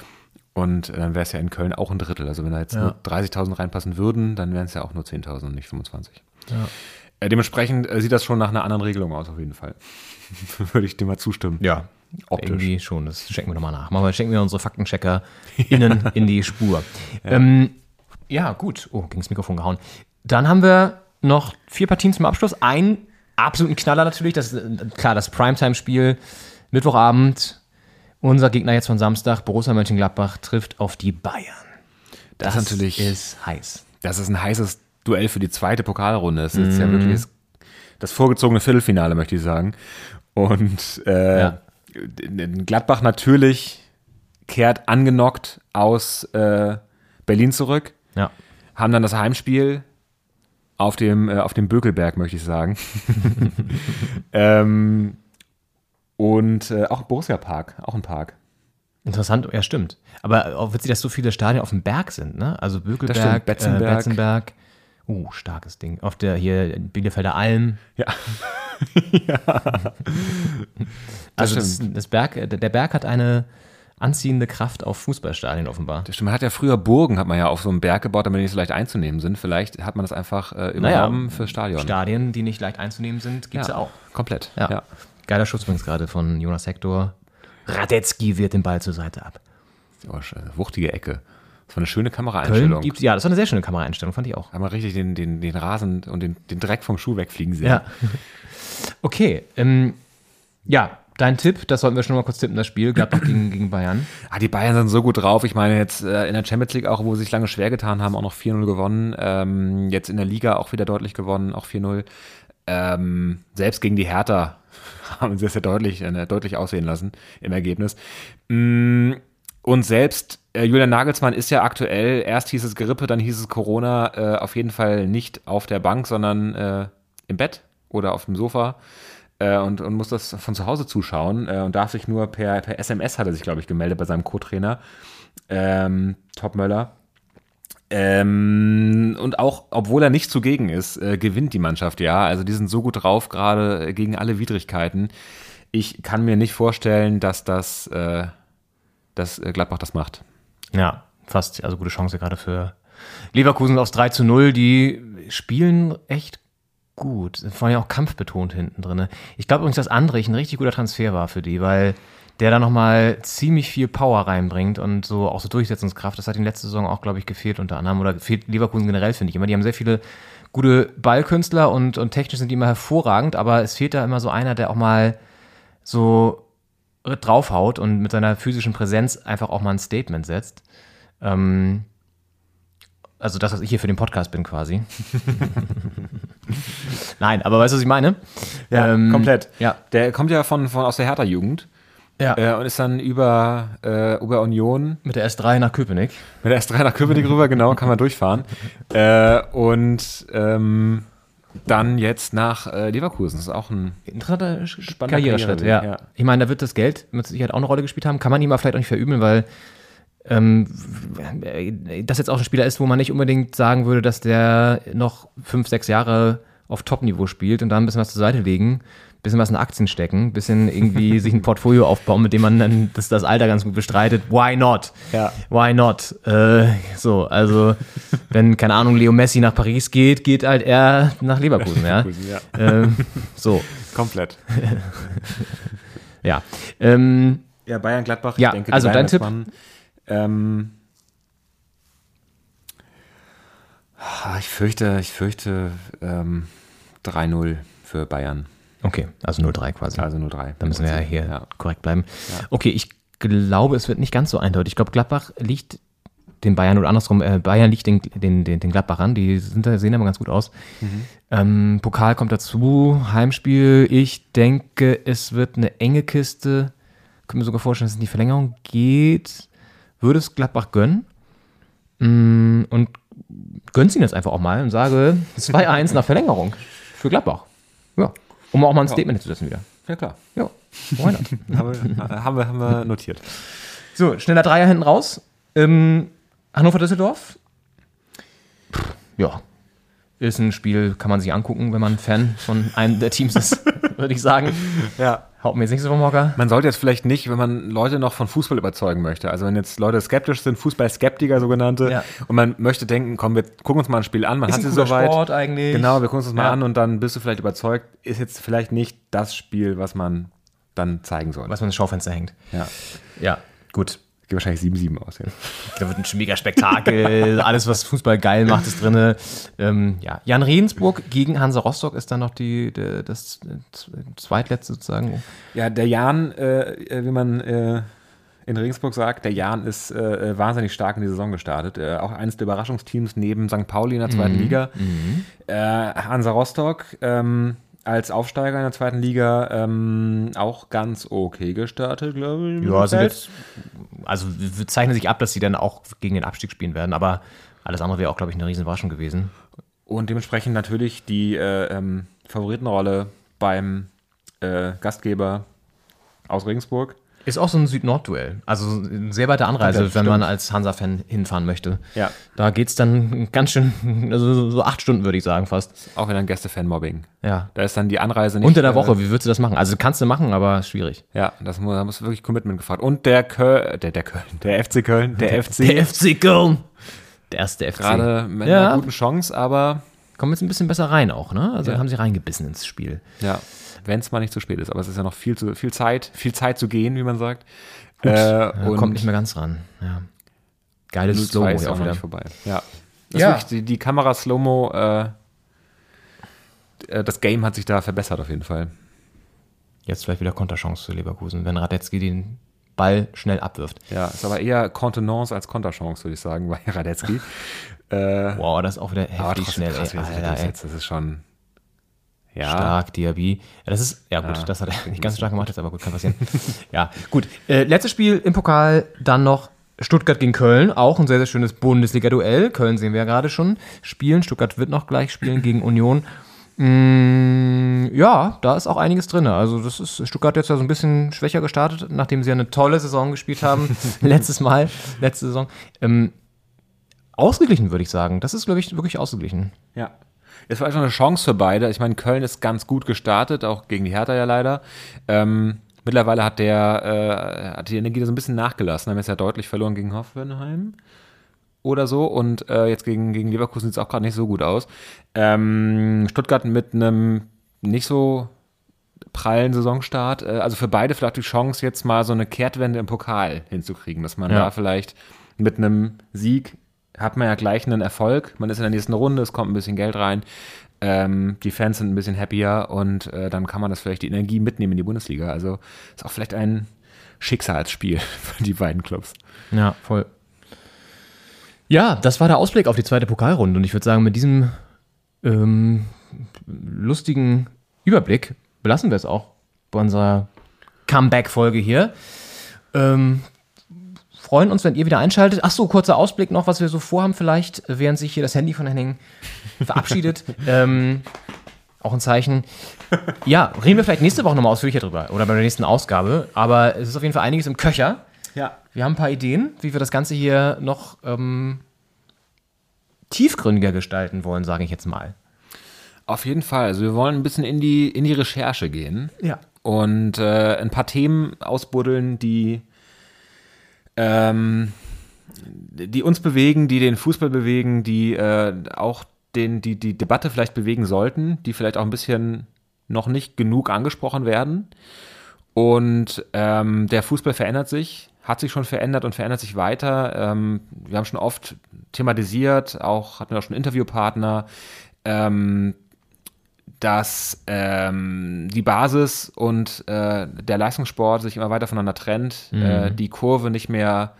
Und äh, dann wäre es ja in Köln auch ein Drittel. Also wenn da jetzt Ja. nur 30.000 reinpassen würden, dann wären es ja auch nur 10.000 und nicht 25. Ja. Äh, dementsprechend äh, sieht das schon nach einer anderen Regelung aus, auf jeden Fall. Würde ich dir mal zustimmen. Ja, Optisch. Irgendwie schon, das checken wir nochmal nach. Machen wir, checken wir unsere Faktenchecker innen in die Spur. Ja, ähm, ja gut. Oh, gegen das Mikrofon gehauen. Dann haben wir noch vier Partien zum Abschluss. Ein absoluten Knaller natürlich. Das ist klar, das Primetime-Spiel. Mittwochabend. Unser Gegner jetzt von Samstag, Borussia Mönchengladbach, trifft auf die Bayern. Das, ist natürlich ist heiß. Das ist ein heißes Duell für die zweite Pokalrunde. Es ist ja wirklich das, das vorgezogene Viertelfinale, möchte ich sagen. Und äh, Ja. Gladbach natürlich kehrt angenockt aus äh, Berlin zurück, Ja. haben dann das Heimspiel auf dem, äh, auf dem Bökelberg, möchte ich sagen. ähm, und äh, auch Borussia Park, auch ein Park. Interessant, ja, stimmt. Aber auch witzig, dass so viele Stadien auf dem Berg sind, ne? Also Bökelberg, stimmt, Betzenberg. Äh, Betzenberg. Uh, starkes Ding. Auf der hier Bielefelder Alm. Ja. Also Das das, das Berg, der der Berg hat eine anziehende Kraft auf Fußballstadien offenbar. Das stimmt, man hat ja früher Burgen, hat man ja auf so einem Berg gebaut, damit die nicht so leicht einzunehmen sind. Vielleicht hat man das einfach äh, übernommen fürs Stadion. Stadien, die nicht leicht einzunehmen sind, gibt es ja. auch. Komplett. Ja. Ja. Geiler Schuss übrigens gerade von Jonas Hector. Radetzky wird den Ball zur Seite ab. Oh, schön. wuchtige Ecke. Das war eine schöne Köln Kameraeinstellung. gibt ja, das war eine sehr schöne Kameraeinstellung, fand ich auch. Haben wir richtig den, den, den Rasen und den, den Dreck vom Schuh wegfliegen sehen. Ja. Okay, ähm, ja, dein Tipp, das sollten wir schon mal kurz tippen, das Spiel, Gladbach gegen, gegen Bayern. Ah, die Bayern sind so gut drauf. Ich meine, jetzt äh, in der Champions League auch, wo sie sich lange schwer getan haben, auch noch 4-0 gewonnen. Ähm, jetzt in der Liga auch wieder deutlich gewonnen, auch 4-0. Ähm, selbst gegen die Hertha haben sie das ja deutlich, äh, deutlich aussehen lassen im Ergebnis. Mm, Und selbst äh, Julian Nagelsmann ist ja aktuell, erst hieß es Grippe, dann hieß es Corona, äh, auf jeden Fall nicht auf der Bank, sondern äh, im Bett oder auf dem Sofa. äh, und, und muss das von zu Hause zuschauen äh, und darf sich nur per, per SMS, hat er sich, glaube ich, gemeldet bei seinem Co-Trainer, ähm, Top Möller. Ähm, und auch, obwohl er nicht zugegen ist, äh, gewinnt die Mannschaft ja. Also die sind so gut drauf, gerade äh, gegen alle Widrigkeiten. Ich kann mir nicht vorstellen, dass das, äh, dass äh, Gladbach das macht. Ja, fast, also gute Chance gerade für Leverkusen aufs 3 zu 0. Die spielen echt gut. Vor allem auch kampfbetont hinten drin. Ich glaube übrigens, dass Andrich ein richtig guter Transfer war für die, weil der da nochmal ziemlich viel Power reinbringt und so auch so Durchsetzungskraft. Das hat in letzter Saison auch, glaube ich, gefehlt unter anderem. Oder fehlt Leverkusen generell, finde ich immer. Die haben sehr viele gute Ballkünstler und, und technisch sind die immer hervorragend, aber es fehlt da immer so einer, der auch mal so draufhaut und mit seiner physischen Präsenz einfach auch mal ein Statement setzt. Ähm, also das, was ich hier für den Podcast bin quasi. Nein, aber weißt du, was ich meine? Ja, Ähm, komplett. Ja. Der kommt ja von, von aus der Hertha-Jugend Ja. äh, und ist dann über, äh, über Union Mit der S3 nach Köpenick. mit der S3 nach Köpenick rüber, genau, kann man durchfahren. Äh, und ähm, dann jetzt nach äh, Leverkusen. Das ist auch ein Interessanter Spannender Karriereschritt, ja. ja. Ich meine, da wird das Geld mit Sicherheit auch eine Rolle gespielt haben. Kann man ihm aber vielleicht auch nicht verübeln, weil ähm, das jetzt auch ein Spieler ist, wo man nicht unbedingt sagen würde, dass der noch fünf, sechs Jahre auf Top-Niveau spielt und da ein bisschen was zur Seite legen, bisschen was in Aktien stecken, bisschen irgendwie sich ein Portfolio aufbauen, mit dem man dann das, das Alter ganz gut bestreitet. Why not? Ja. Why not? Äh, so, also wenn, keine Ahnung, Leo Messi nach Paris geht, geht halt er nach Leverkusen, ja. Leverkusen, ja. Ähm, so, komplett. ja. Ähm, Ja, Bayern Gladbach, Ja, ich denke, also dein Tipp? Weihnachtsmann, Ähm, ah, ich fürchte, ich fürchte ähm, 3-0 für Bayern. Okay, also 0-3 quasi. Also 0-3. Da müssen wir ja hier Ja. korrekt bleiben. Okay, ich glaube, es wird nicht ganz so eindeutig. Ich glaube, Gladbach liegt den Bayern oder andersrum, äh, Bayern liegt den, den, den, den Gladbachern, die sind, da- sehen aber ganz gut aus. Ähm, Pokal kommt dazu, Heimspiel. Ich denke, es wird eine enge Kiste. Können wir sogar vorstellen, dass es in die Verlängerung geht. Würde es Gladbach gönnen. Mm, Und gönn's ihnen jetzt einfach auch mal und sage 2-1 nach Verlängerung für Gladbach. Ja. Um auch mal ein Statement zu setzen wieder. Ja, klar. Ja, why not? haben, wir, haben, wir, haben wir notiert. So, schneller Dreier hinten raus. Ähm, Hannover-Düsseldorf. Ja. Ist ein Spiel, kann man sich angucken, wenn man Fan von einem der Teams ist, würde ich sagen. Ja. Haut mir jetzt nicht so vom Hocker. Man sollte jetzt vielleicht nicht, wenn man Leute noch von Fußball überzeugen möchte, also wenn jetzt Leute skeptisch sind, Fußballskeptiker sogenannte, Ja. und man möchte denken, komm, wir gucken uns mal ein Spiel an, man Ist hat cooler soweit. Sport eigentlich. Genau, wir gucken uns das mal Ja. an und dann bist du vielleicht überzeugt, ist jetzt vielleicht nicht das Spiel, was man dann zeigen soll. Was man ins Schaufenster hängt. Ja. Ja, gut. Geht wahrscheinlich 7-7 aus. Ja. Da wird ein mega Spektakel. Alles, was Fußball geil macht, ist drin. Ähm, ja. Jan Regensburg gegen Hansa Rostock ist dann noch die, der, das zweitletzte sozusagen. Ja, der Jan, äh, äh, wie man äh, in Regensburg sagt, der Jan ist äh, äh, wahnsinnig stark in die Saison gestartet. Äh, auch eines der Überraschungsteams neben St. Pauli in der zweiten Liga. Äh, Hansa Rostock ähm, als Aufsteiger in der zweiten Liga ähm, auch ganz okay gestartet, glaube ich. Ja, Feld. jetzt, also w- zeichnen sich ab, dass sie dann auch gegen den Abstieg spielen werden, aber alles andere wäre auch, glaube ich, eine riesen Überraschung gewesen. Und dementsprechend natürlich die äh, ähm, Favoritenrolle beim äh, Gastgeber aus Regensburg. Ist auch so ein Süd-Nord-Duell. Also eine sehr weite Anreise, Komplett, wenn man als Hansa-Fan hinfahren möchte. Ja. Da geht es dann ganz schön, also so- acht Stunden, würde ich sagen, fast. Auch wieder ein Gästefan-Mobbing. Ja. Da ist dann die Anreise nicht. Unter der äh, Woche, wie würdest du das machen? Also kannst du machen, aber schwierig. Ja, das muss, da muss wirklich Commitment gefragt. Und der Köln, der, der Köln, der FC Köln, der, FC, Der FC Köln. Der erste FC. gerade mit Ja. einer guten Chance, aber Kommen jetzt ein bisschen besser rein auch, ne? Also Ja. haben sie reingebissen ins Spiel. ja, wenn es mal nicht zu spät ist. Aber es ist ja noch viel, zu, viel Zeit, viel Zeit zu gehen, wie man sagt. Gut, Äh, ja, und kommt nicht mehr ganz ran. Ja. Geiles 0-2 Slow ist ja auch wieder. nicht vorbei. Ja. Das Ja. Die, die Kamera Slow-Mo, äh, äh, das Game hat sich da verbessert auf jeden Fall. Jetzt vielleicht wieder Konterchance für Leverkusen, wenn Radetzky den Ball schnell abwirft. Ja, ist aber eher Kontenance als Konterchance, würde ich sagen, bei Radetzky. äh, Wow, das ist auch wieder heftig aber schnell. krass, ey. er Alter, ey. durchsetzt. Das ist schon. Ja. Stark, Diaby. Ja, das ist, ja gut, Ja. das hat er nicht ganz stark gemacht, jetzt aber gut, kann passieren. ja, gut. Äh, letztes Spiel im Pokal, dann noch Stuttgart gegen Köln, auch ein sehr, sehr schönes Bundesliga-Duell. Köln sehen wir ja gerade schon spielen. Stuttgart wird noch gleich spielen gegen Union. Mm, ja, da ist auch einiges drin. Also das ist Stuttgart jetzt ja so ein bisschen schwächer gestartet, nachdem sie ja eine tolle Saison gespielt haben letztes Mal, letzte Saison. Ähm, ausgeglichen würde ich sagen. Das ist glaube ich wirklich ausgeglichen. Ja. Es war einfach eine Chance für beide. Ich meine, Köln ist ganz gut gestartet, auch gegen die Hertha ja leider. Ähm, mittlerweile hat der äh, hat die Energie da so ein bisschen nachgelassen. Haben jetzt ja deutlich verloren gegen Hoffenheim oder so und äh, jetzt gegen, gegen Leverkusen sieht es auch gerade nicht so gut aus. Ähm, Stuttgart mit einem nicht so prallen Saisonstart. Äh, also für beide vielleicht die Chance, jetzt mal so eine Kehrtwende im Pokal hinzukriegen, dass man Ja. da vielleicht mit einem Sieg hat man ja gleich einen Erfolg. Man ist in der nächsten Runde, es kommt ein bisschen Geld rein. Ähm, die Fans sind ein bisschen happier und äh, dann kann man das vielleicht die Energie mitnehmen in die Bundesliga. Also ist auch vielleicht ein Schicksalsspiel für die beiden Clubs. Ja, voll. Ja, das war der Ausblick auf die zweite Pokalrunde. Und ich würde sagen, mit diesem ähm, lustigen Überblick belassen wir es auch bei unserer Comeback-Folge hier. Ähm, freuen uns, wenn ihr wieder einschaltet. Ach so, kurzer Ausblick noch, was wir so vorhaben vielleicht, während sich hier das Handy von Henning verabschiedet. ähm, auch ein Zeichen. Ja, reden wir vielleicht nächste Woche nochmal ausführlicher drüber oder bei der nächsten Ausgabe. Aber es ist auf jeden Fall einiges im Köcher. Ja. Wir haben ein paar Ideen, wie wir das Ganze hier noch ähm, tiefgründiger gestalten wollen, sage ich jetzt mal. Auf jeden Fall. Also wir wollen ein bisschen in die, in die Recherche gehen. Ja. Und äh, ein paar Themen ausbuddeln, die, ähm, die uns bewegen, die den Fußball bewegen, die äh, auch den, die, die Debatte vielleicht bewegen sollten, die vielleicht auch ein bisschen noch nicht genug angesprochen werden. Und ähm, der Fußball verändert sich, hat sich schon verändert und verändert sich weiter. Ähm, wir haben schon oft thematisiert, auch hatten wir auch schon Interviewpartner, ähm, dass ähm, die Basis und äh, der Leistungssport sich immer weiter voneinander trennt, Mhm. äh, die Kurve nicht mehr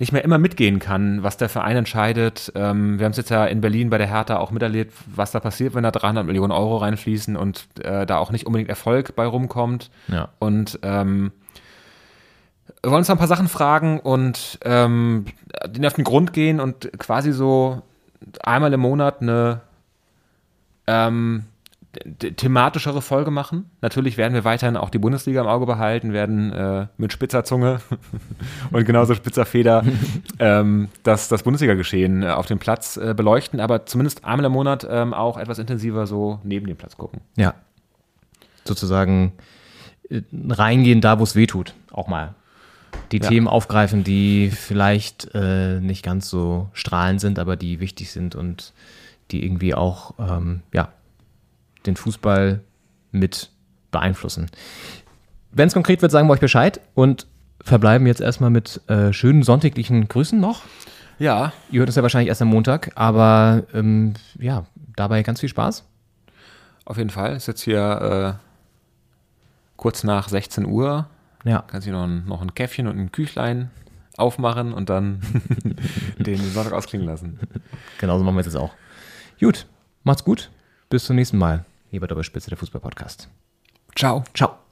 nicht mehr immer mitgehen kann, was der Verein entscheidet. Ähm, wir haben es jetzt ja in Berlin bei der Hertha auch miterlebt, was da passiert, wenn da 300 Millionen Euro reinfließen und äh, da auch nicht unbedingt Erfolg bei rumkommt. Ja. Und ähm, wir wollen uns ein paar Sachen fragen und ähm, denen auf den Grund gehen und quasi so einmal im Monat eine ähm, thematischere Folge machen. Natürlich werden wir weiterhin auch die Bundesliga im Auge behalten, werden äh, mit spitzer Zunge und genauso spitzer Feder ähm, das, das Bundesliga-Geschehen äh, auf dem Platz äh, beleuchten, aber zumindest einmal im Monat ähm, auch etwas intensiver so neben dem Platz gucken. Ja. Sozusagen äh, reingehen da, wo es weh tut, auch mal. Die Ja. Themen aufgreifen, die vielleicht äh, nicht ganz so strahlend sind, aber die wichtig sind und die irgendwie auch ähm, ja, den Fußball mit beeinflussen. Wenn es konkret wird, sagen wir euch Bescheid und verbleiben jetzt erstmal mit äh, schönen sonntäglichen Grüßen noch. Ja, Ihr hört es ja wahrscheinlich erst am Montag, aber ähm, ja, dabei ganz viel Spaß. auf jeden Fall. Ist jetzt hier äh, kurz nach 16 Uhr. Ja. Kannst du noch ein, noch ein Käffchen und ein Küchlein aufmachen und dann den Sonntag ausklingen lassen. Genauso machen wir es jetzt auch. Gut, macht's gut. Bis zum nächsten Mal. Hier bei Doppelspitze, der Fußball-Podcast. Ciao. Ciao.